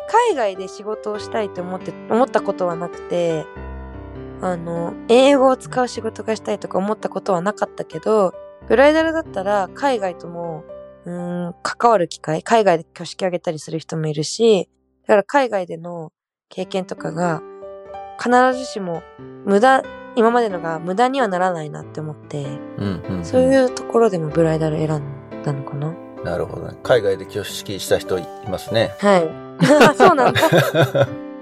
海外で仕事をしたいと思って、思ったことはなくて、あの、英語を使う仕事がしたいとか思ったことはなかったけど、ブライダルだったら海外とも、うーん、関わる機会、海外で挙式あげたりする人もいるし、だから海外での経験とかが、必ずしも無駄、今までのが無駄にはならないなって思って、うん、うん。そういうところでもブライダル選んだのかな。なるほどね。海外で挙式した人いますね。はい。あそうなんだ。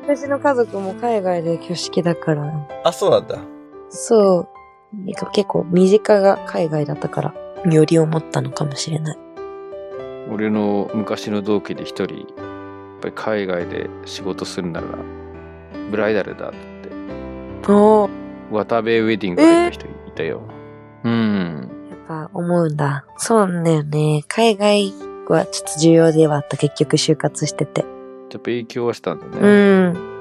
私の家族も海外で挙式だから。あ、そうなんだ。そう。結構身近が海外だったから、より思ったのかもしれない。俺の昔の同期で一人、やっぱり海外で仕事するなら、ブライダルだって、おー、渡部ウェディング入った人いたよ。うん。やっぱ思うんだ。そうなんだよね。海外はちょっと重要ではあった。結局就活してて。やっぱ影響はしたんだね。うん。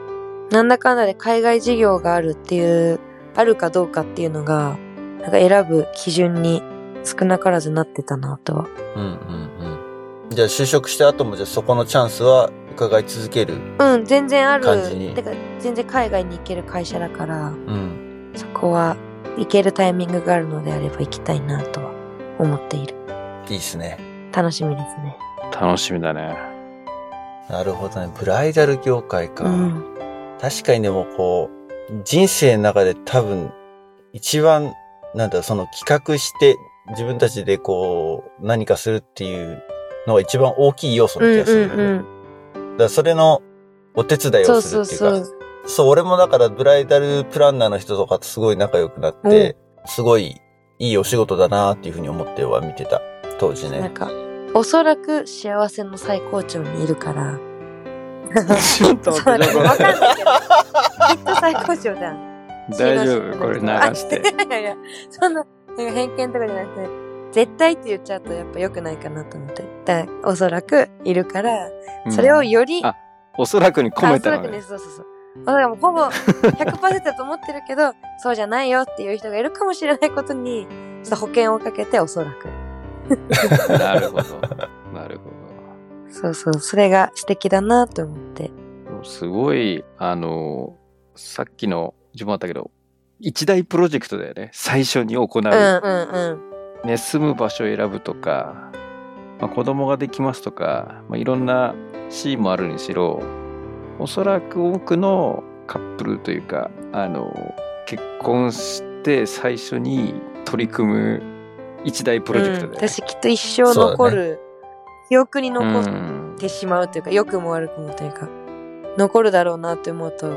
なんだかんだで海外事業があるっていう、あるかどうかっていうのが、なんか選ぶ基準に少なからずなってたなとは。うん、うん、うん。じゃあ就職した後も、じゃあそこのチャンスは伺い続ける。うん、全然ある感じに。てか、全然海外に行ける会社だから、うん。そこは行けるタイミングがあるのであれば行きたいなとは思っている。いいっすね。楽しみですね。楽しみだね。なるほどね。ブライダル業界か。うん。確かにでもこう、人生の中で多分、一番、なんだろう、その企画して、自分たちでこう、何かするっていうのが一番大きい要素うんな気がするよね。うんうん。だからそれのお手伝いそうをするそうっていうか。そう。そう、俺もだからブライダルプランナーの人とかとすごい仲良くなって、すごいいいお仕事だなっていうふうに思っては見てた。当時ね。なんか、おそらく幸せの最高潮にいるから。ちょっとそう待って、わかんないけど。きっと最高潮じゃん。大丈夫？これ流して。いやいや、そんな、なんか偏見とかじゃなくて、絶対って言っちゃうとやっぱ良くないかなと思って。だからおそらくいるから、それをより、あおそらくに込めたのねあおそらくね、。そうそうそう。もうほぼ100%だと思ってるけど、そうじゃないよっていう人がいるかもしれないことに、ちょっと保険をかけておそらく。なるほど。なるほそうそう、それが素敵だなと思って。ど。すごい、あの、さっきの自分あったけど、一大プロジェクトだよね。最初に行う。うんうんうん。ね、住む場所を選ぶとか、まあ、子供ができますとか、まあ、いろんなシーンもあるにしろ、おそらく多くのカップルというか、あの、結婚して最初に取り組む一大プロジェクトうんだよね。私きっと一生残る、記憶に残っうんてしまうというか、良くも悪くもというか、残るだろうなって思うと、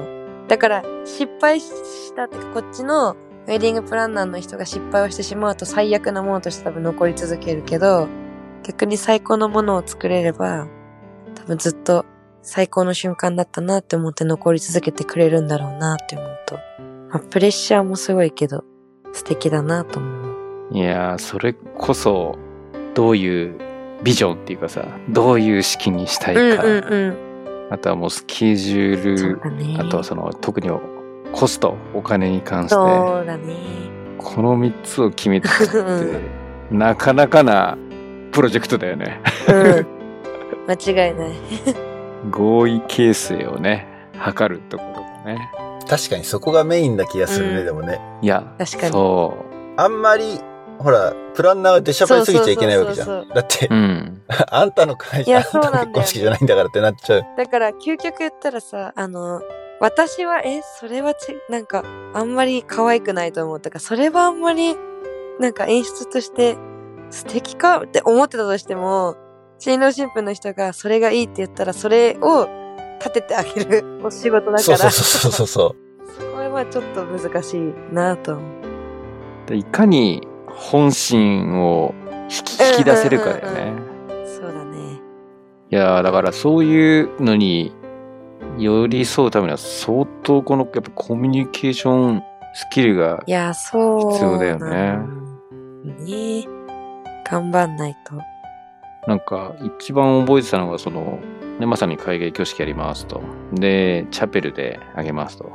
だから失敗したっていうか、こっちのウェディングプランナーの人が失敗をしてしまうと最悪なものとして多分残り続けるけど、逆に最高のものを作れれば、多分ずっと最高の瞬間だったなって思って残り続けてくれるんだろうなって思うと、まあ、プレッシャーもすごいけど、素敵だなと思う。いやー、それこそ、どういうビジョンっていうかさ、どういう式にしたいうんか、うんうん。あとはもうスケジュール、ね。あとはその特にコスト、お金に関して、そうだね。この3つを決めていくっ うて、なかなかなプロジェクトだよね。うん。間違いない。合意形成をね、測るところだね。確かにそこがメインな気がするね、うんでもね。いや、確かにそあんまり、ほら、プランナーが出しゃばりすぎちゃいけないわけじゃ。んだってう。う、ん。あんたの会社、あんたのそうなんだよ結婚式じゃないんだからってなっちゃう。だから、究極言ったらさ、あの、私は、え、それはち、なんか、あんまり可愛くないと思う。とか、それはあんまり、なんか演出として素敵かって思ってたとしても、新郎新婦の人がそれがいいって言ったら、それを立ててあげる お仕事だから、そうそうそうそうそう。これはちょっと難しいなと思う。でいかに本心を引き引き出せるかだよね。そうだね。いやーだからそういうのに寄り添うためには相当このやっぱコミュニケーションスキルがいや、そう。必要だよね。ね頑張んないと。なんか一番覚えてたのがその、ね、まさに海外挙式やりますと。で、チャペルであげますと。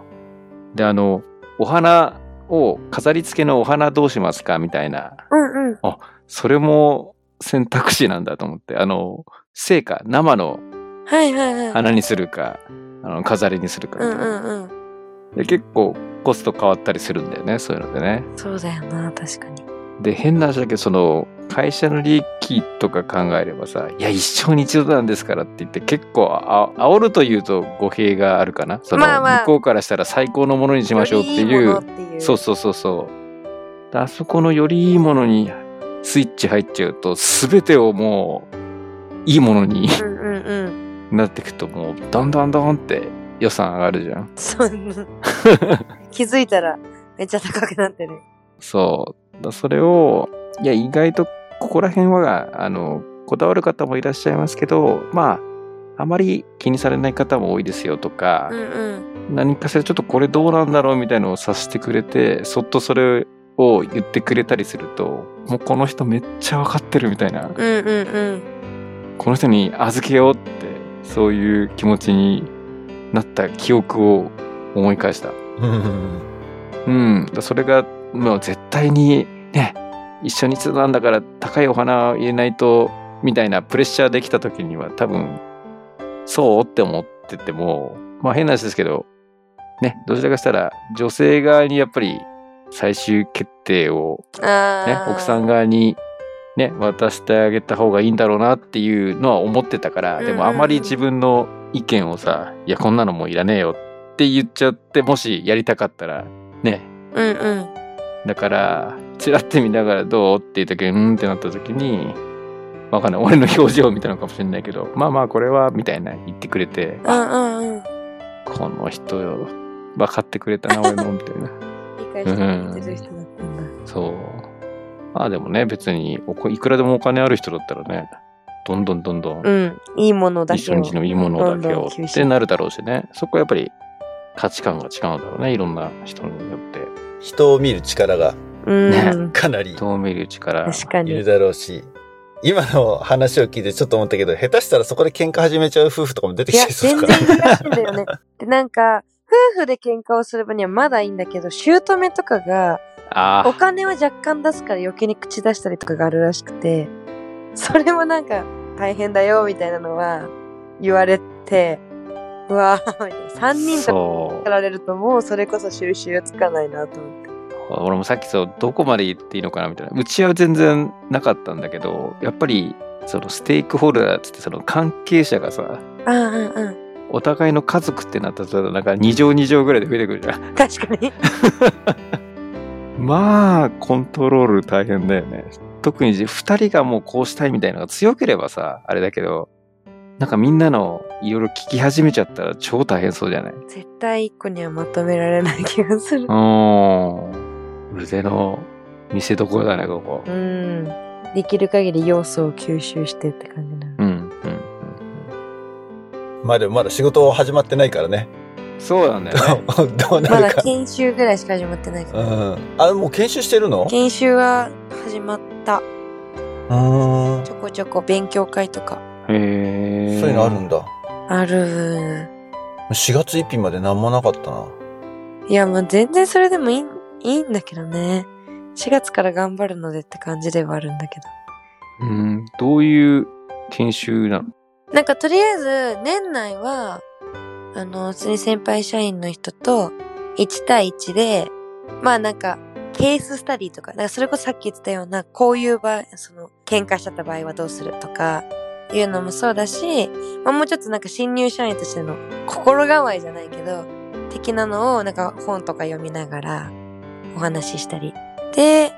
で、あの、お花を飾り付けのお花どうしますか？みたいな、うんうん。それも選択肢なんだと思って、あの、成果、生のはいはいはい。花にするか、あの飾りにするかみうんたいな、うんうん。で結構コスト変わったりするんだよねそういうのでねそうだよな、確かに。で変な話だけどその会社の利益とか考えればさ「いや一生に一度なんですから」って言って結構あ煽るというと語弊があるかなそのまあまあ向こうからしたら最高のものにしましょうっていういいうそうそうそうそうであそこのよりいいものにスイッチ入っちゃうと全てをもういいものにうんうんうん。なってくともうだんだんだんって予算上がるじゃんそう。気づいたらめっちゃ高くなってる。そう。だそれを、いや、意外とここら辺は、あの、こだわる方もいらっしゃいますけど、まあ、あまり気にされない方も多いですよとかう、んうん。何かしらちょっとこれどうなんだろうみたいのを察してくれて、そっとそれを言ってくれたりすると、もうこの人めっちゃわかってるみたいな、うんうんうん。この人に預けようって、そういう気持ちになった記憶を思い返した。う んうん、だそれがもう絶対にね一緒に一度なんだから高いお花を入れないとみたいなプレッシャーできた時には多分そうって思っててもまあ変な話ですけどねどちらかしたら女性側にやっぱり最終決定を。ね、奥さん側にね渡してあげた方がいいんだろうなっていうのは思ってたからでもあまり自分の意見をさ「いやこんなのもういらねえよ」って言っちゃってもしやりたかったらねうんうん。だから、チラって見ながらどうっていう時に、うんってなった時に、わかんない。俺の表情を見たのかもしれないけど、まあまあこれは、みたいな言ってくれて、うんうんうん。この人、分かってくれたな、俺の、みたいな。理解してくれてる人だったんだ。そう。まあでもね、別にいくらでもお金ある人だったらね、どんどんどんどん、うん。いいものだけを。一緒にのいいものだけをってなるだろうしね。そこはやっぱり価値観が違うんだろうね。いろんな人によって。人を見る力がかなり人を見る力。確かいるに。だろうし、今の話を聞いてちょっと思ったけど、下手したらそこで喧嘩始めちゃう夫婦とかも出てきちゃい、そう全だから。然いるらしいんだよね。で、なんか、婦で喧嘩をする分にはまだいいんだけど、姑とかが、あお金は若干出すから余計に口出したりとかがあるらしくて、それもなんか大変だよみたいなのは言われて、うわぁ、みたいな。3人とかられるともうそれこそ収集つかないなと思って。俺もさっきそうどこまで言っていいのかなみたいなうちは全然なかったんだけどやっぱりそのステークホルダーっつってその関係者がさああ、うんうん。お互いの家族ってなったらなんか2乗2乗ぐらいで増えてくるじゃん確かに。まあコントロール大変だよね特に2人がもうこうしたいみたいなのが強ければさあれだけどなんかみんなのいろいろ聞き始めちゃったら超大変そうじゃない？絶対一個にはまとめられない気がするう。ーん腕の見せ所だねここうん。できる限り要素を吸収してって感じなの。うんうんまあでもまだ仕事始まってないからね。うんそうなんだよねどうなまだるか。研修ぐらいしか始まってないから。うん。あ、もう研修してるの？研修は始まった。うーんち。ょこちょこ勉強会とかへえそういうのあるんだ。ある。4月1日まで何もなかったな。いや、もう全然それでもいいいいんだけどね。4月から頑張るのでって感じではあるんだけど。うんどういう研修なの？なんかとりあえず年内は、あの、普通に先輩社員の人と1対1で、まあなんか、ケーススタディとか、だからそれこそさっき言ってたような、こういう場合、その、喧嘩しちゃった場合はどうするとか、いうのもそうだし、まあもうちょっとなんか新入社員としての心構えじゃないけど、的なのをなんか本とか読みながらお話ししたり。で、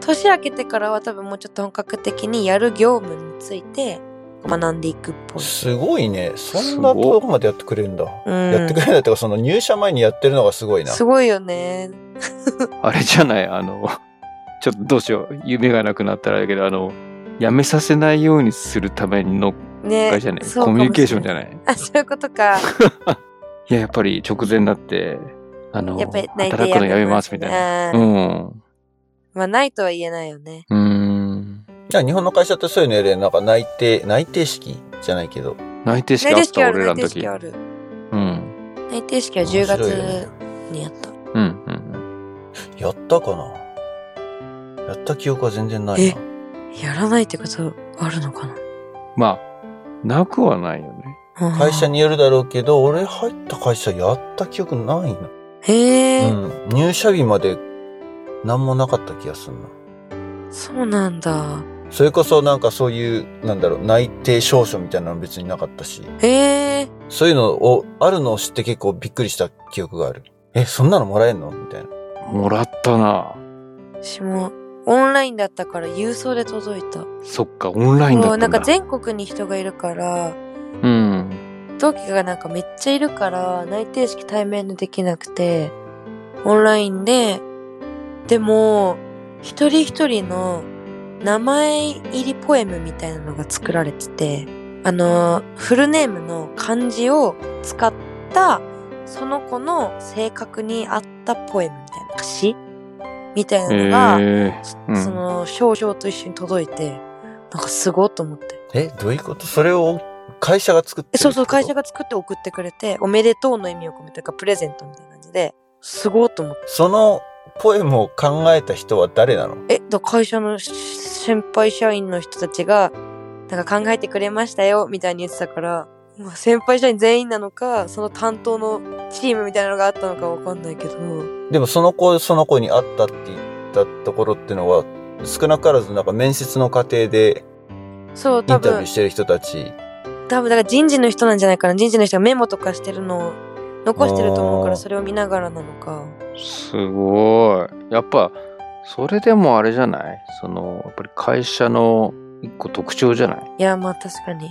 年明けてからは多分もうちょっと本格的にやる業務について学んでいくっぽい。すごいね。そんなとこまでやってくれるんだ。うんやってくれるんだってか、その入社前にやってるのがすごいな。すごいよね。あれじゃないあのちょっとどうしよう夢がなくなったらだけどあのやめさせないようにするためのあね。れじゃない？そうかもコミュニケーションじゃいない？あ、そういうことか。いややっぱり直前になってあのやっぱり内定働くのやめますみたいなな。ううん。んまあ、ないとは言えないよね。うーんじゃあ日本の会社ってそういうのやれなんか内定、内定式じゃないけど。内定式あった内定式ある、内俺らの時定式ある。うん内定式は10面白いよ月ねにやった。うんうんやったかな？やった記憶は全然ないな。やらないってことあるのかな？まあなくはないよね会社によるだろうけど、俺入った会社やった記憶ないな。へえ、うん。入社日まで何もなかった気がするな。そうなんだ。それこそなんかそういう、なんだろう、内定証書みたいなの別になかったし、へえ、そういうのを、あるのを知って結構びっくりした記憶がある。え、そんなのもらえんの？みたいな。もらったな私もオンラインだったから郵送で届いた。そっかオンラインだそう、なんったんだか全国に人がいるから、うん。同期がなんかめっちゃいるから、内定式対面でできなくて、オンラインで、でも、一人一人の名前入りポエムみたいなのが作られてて、あの、フルネームの漢字を使った、その子の性格に合ったポエムみたいな詩みたいなのが、へえうんその、少々と一緒に届いて、なんかすごいと思って。え、どういうこと？それを会社が作ってそうそう、会社が。が作って送ってくれて、おめでとうの意味を込めてか、プレゼントみたいな感じで、すごいと思って。そのポエムを考えた人は誰なの？え、だ会社のし先輩社員の人たちが、なんか考えてくれましたよ、みたいに言ってたから、まあ、先輩社員全員なのか、その担当のチームみたいなのがあったのかわかんないけど、でもその子、その子に会ったって言ったところっていうのは、少なからずなんか面接の過程でそう、イン多分タビューし、てる人たち。多分だから人事の人なんじゃないかな。人事の人がメモとかしてるのを残してると思うから、それを見ながらなのか。すごい。やっぱ、それでもあれじゃない？その、やっぱり会社の一個特徴じゃない、いや、まあ確かに。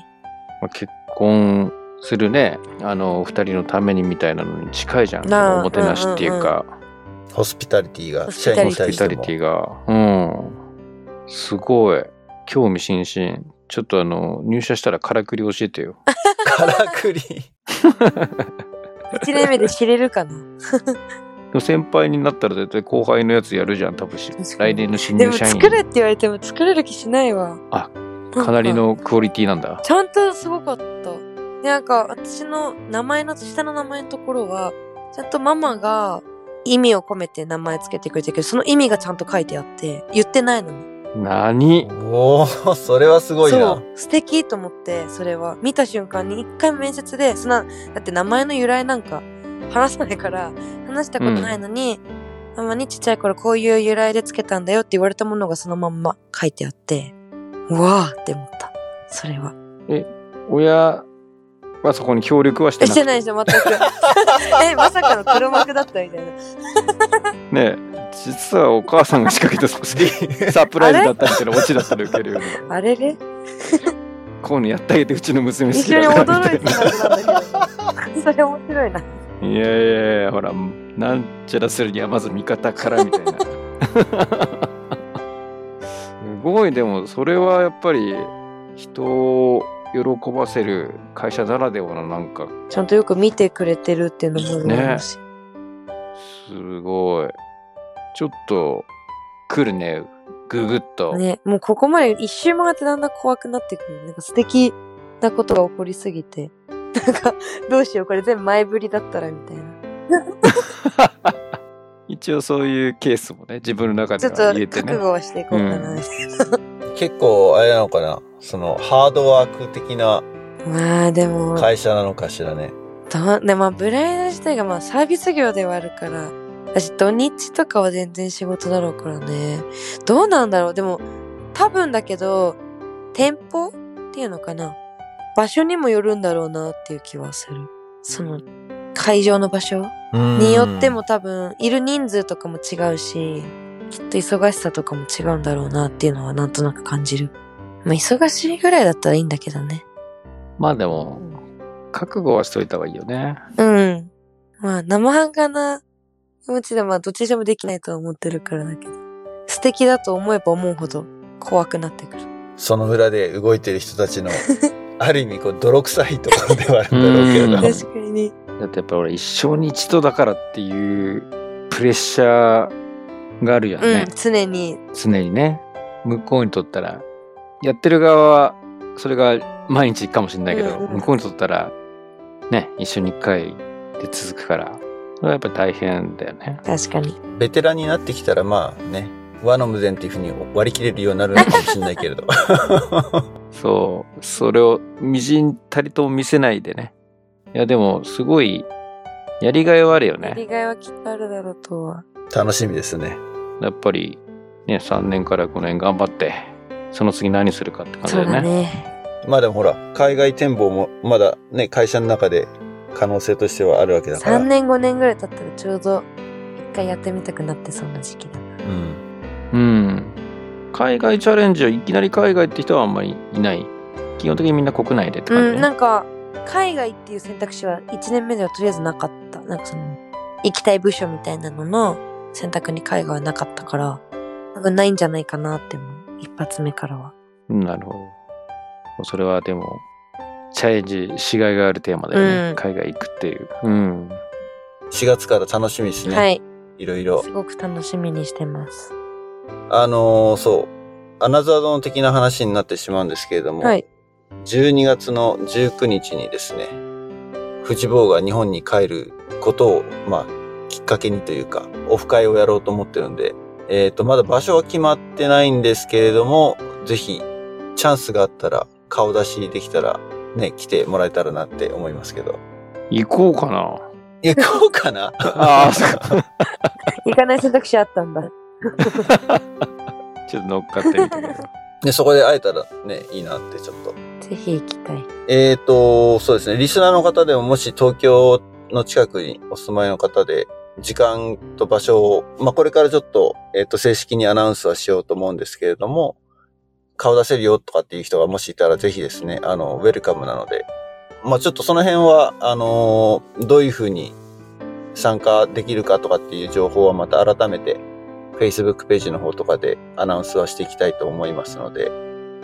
まあ、結婚するね、あの、二人のためにみたいなのに近いじゃん。おもてなしっていうか、ホスピタリティがホスピタリティホスピタリ。ティが。うん。すごい。興味津々。ちょっとあの、入社したらからくり教えてよ。からくり。一年目で知れるかな。でも先輩になったら絶対後輩のやつやるじゃん、多分来年の新でも入社員。作れって言われても作れる気しないわ。あかなり。のクオリティなんだ。ちゃんとすごかった。で、なんか私の名前の、下の名前のところは、ちゃんとママが意味を込めて名前つけてくれてるけど、その意味がちゃんと書いてあって、言ってないのに。何？おおそれはすごいなそう。。素敵と思って、それは。見た瞬間に、一回面接で、そんな、だって名前の由来なんか話さないから、話したことないのに、ママにちっちゃい頃こういう由来でつけたんだよって言われたものがそのまんま書いてあって、うわーって思った。それは。親はそこに協力はしてえ、なくしてないでしょ、全く。え、まさかの黒幕だったみたいな。ね実はお母さんが仕掛けたサプ ライズだったみたいなオチだったらウケるよね。あれ？れ？こういうのやってあげてうちの娘好き一緒にだから驚いてみたいたはずなんだけど。それ面白いな。な。いやいやいや、ほら、なんちゃらするにはまず味方からみたいな。すごい、でもそれはやっぱり人を喜ばせる会社ならではのなんかちゃんとよく見てくれてるっていうのも思うし。すごい。ちょっと来るね。ぐぐっと。ね、もうここまで一周回ってだんだん怖くなってくる。なんか素敵なことが起こりすぎて。なんか、どうしよう、これ全部前振りだったらみたいな。一応そういうケースもね、自分の中でちょっとは言えてね。覚悟はしていこうかな。結構、あれなのかなその、ハードワーク的なまあでも、会社なのかしらね。どでまあブライダル自体がまあサービス業ではあるから、私土日とかは全然仕事だろうからね。どうなんだろうでも、多分だけど、店舗っていうのかな場所にもよるんだろうなっていう気はする。その、会場の場所によっても多分、いる人数とかも違うし、きっと忙しさとかも違うんだろうなっていうのはなんとなく感じる。まあ忙しいぐらいだったらいいんだけどね。まあでも、覚悟はしといた方がいいよね。うん。まあ、生半可な気持ちで、まあ、どっちでもできないとは思ってるからだけど。素敵だと思えば思うほど怖くなってくる。その裏で動いてる人たちの、ある意味、こう、泥臭いところではあるんだろうけれどうん。確かにね。だってやっぱ俺一生に一度だからっていうプレッシャーがあるようんね。、常に。常にね。向こうにとったら、やってる側はそれが毎日かもしれないけど、うんうん向こうにとったら、ね、一緒に一回で続くから、それはやっぱり大変だよね。確かに。ベテランになってきたら、まあね、和の無前っていうふうに割り切れるようになるのかもしれないけれど。そう、それをみじんたりとも見せないでね。いやでもすごいやりがいはあるよね。やりがいはきっとあるだろうとは。楽しみですね。やっぱりね、3年から5年頑張って、その次何するかって感じそうだだよね。ね。まあでもほら、海外展望もまだね、会社の中で可能性としてはあるわけだから。3年5年ぐらい経ったらちょうど一回やってみたくなってそうな時期だ。うん。うん。海外チャレンジはいきなり海外って人はあんまりいない。基本的にみんな国内でって感じ、うん、なんか、海外っていう選択肢は1年目ではとりあえずなかった。なんかその、行きたい部署みたいなのの選択に海外はなかったから、多分ないんじゃないかなって思う。一発目からは。うんなるほど。それはでも、チャレンジしがいがあるテーマだよね。うん海外行くっていう。うん。4月から楽しみですね。。はいい。いろいろす。ごく楽しみにしてます。あのーそう。アナザードン的な話になってしまうんですけれども、はい。12月の19日にですね、フジボーが日本に帰ることを、まあ、きっかけにというか、オフ会をやろうと思ってるんで、えっ、と、まだ場所は決まってないんですけれども、ぜひ、チャンスがあったら、顔出しできたら、ね、来てもらえたらなって思いますけど。行こうかな。行こうかな？ああ、そっか。行かない選択肢あったんだ。ちょっと乗っかってみたけど。で、そこで会えたらね、いいなってちょっと。ぜひ行きたい。えっ、と、そうですね、リスナーの方でももし東京の近くにお住まいの方で、時間と場所を、まあ、これからちょっと、えっ、と、正式にアナウンスはしようと思うんですけれども、顔出せるよとかっていう人がもしいたらぜひですね、あの、ウェルカムなので、まあ、ちょっとその辺は、あのーどういうふうに参加できるかとかっていう情報はまた改めて、Facebook ページの方とかでアナウンスはしていきたいと思いますので、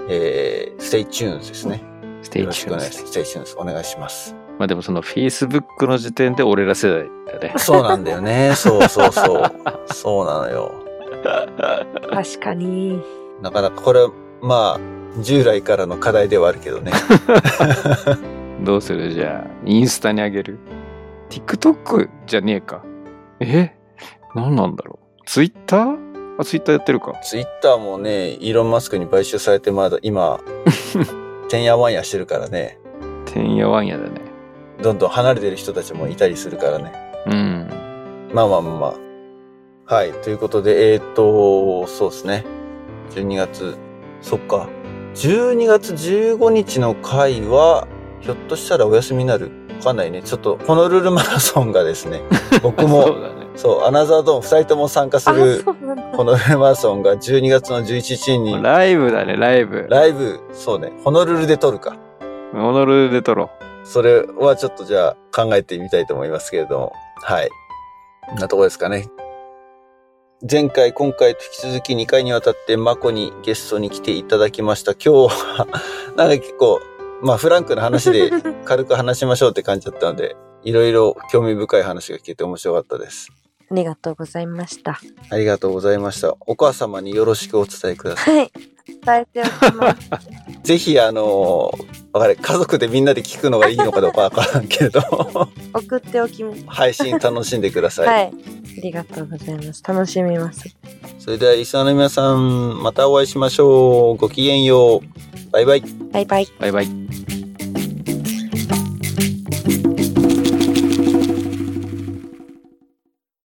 えー、stay tuned ですね。ステよろージュしくお願いします。stay tuned お願いします。まあでもその Facebook の時点で俺ら世代だよね。そうなんだよね。そうそうそう。そうなのよ。確かに。なかなかこれ、まあ、従来からの課題ではあるけどね。どうする？じゃあ、インスタにあげる？TikTok じゃねえか。え？何なんだろう？Twitter? あ、Twitter やってるか。ツイッターもね、イーロン・マスクに買収されてまだ今、てんやわんやしてるからね。てんやわんやだね。どんどん離れてる人たちもいたりするからね。うん。まあまあまあまあ。はい。ということで、えーっと、そうですね。12月、そっか。12月15日の回は、ひょっとしたらお休みになるわかんないね。ちょっと、ホノルルマラソンがですね、僕そも、うだね。そう、アナザードーム2人とも参加すあ、る。ホノルルマラソンが12月の11日に、ライブだね、ライブ。ライブ、そうね、ホノルルで撮るか。ホノルルで撮ろそれはちょっとじゃあ考えてみたいと思いますけれども。はい。こんなとこですかね。前回、今回と引き続き2回にわたってマコにゲストに来ていただきました。今日は、なんか結構、まあフランクな話で軽く話しましょうって感じだったので、いろいろ興味深い話が聞けて面白かったです。ありがとうございました。ありがとうございました。お母様によろしくお伝えください。はい。伝えておきます。ぜひ、あのわかる。家族でみんなで聞くのがいいのかどうかわからんけれど、送っておきます。配信楽しんでください。はい。ありがとうございます。楽しみます。それでは、リスナーの皆さん、またお会いしましょう。ごきげんよう。バイバイ。バイバイ。う。バイバイ。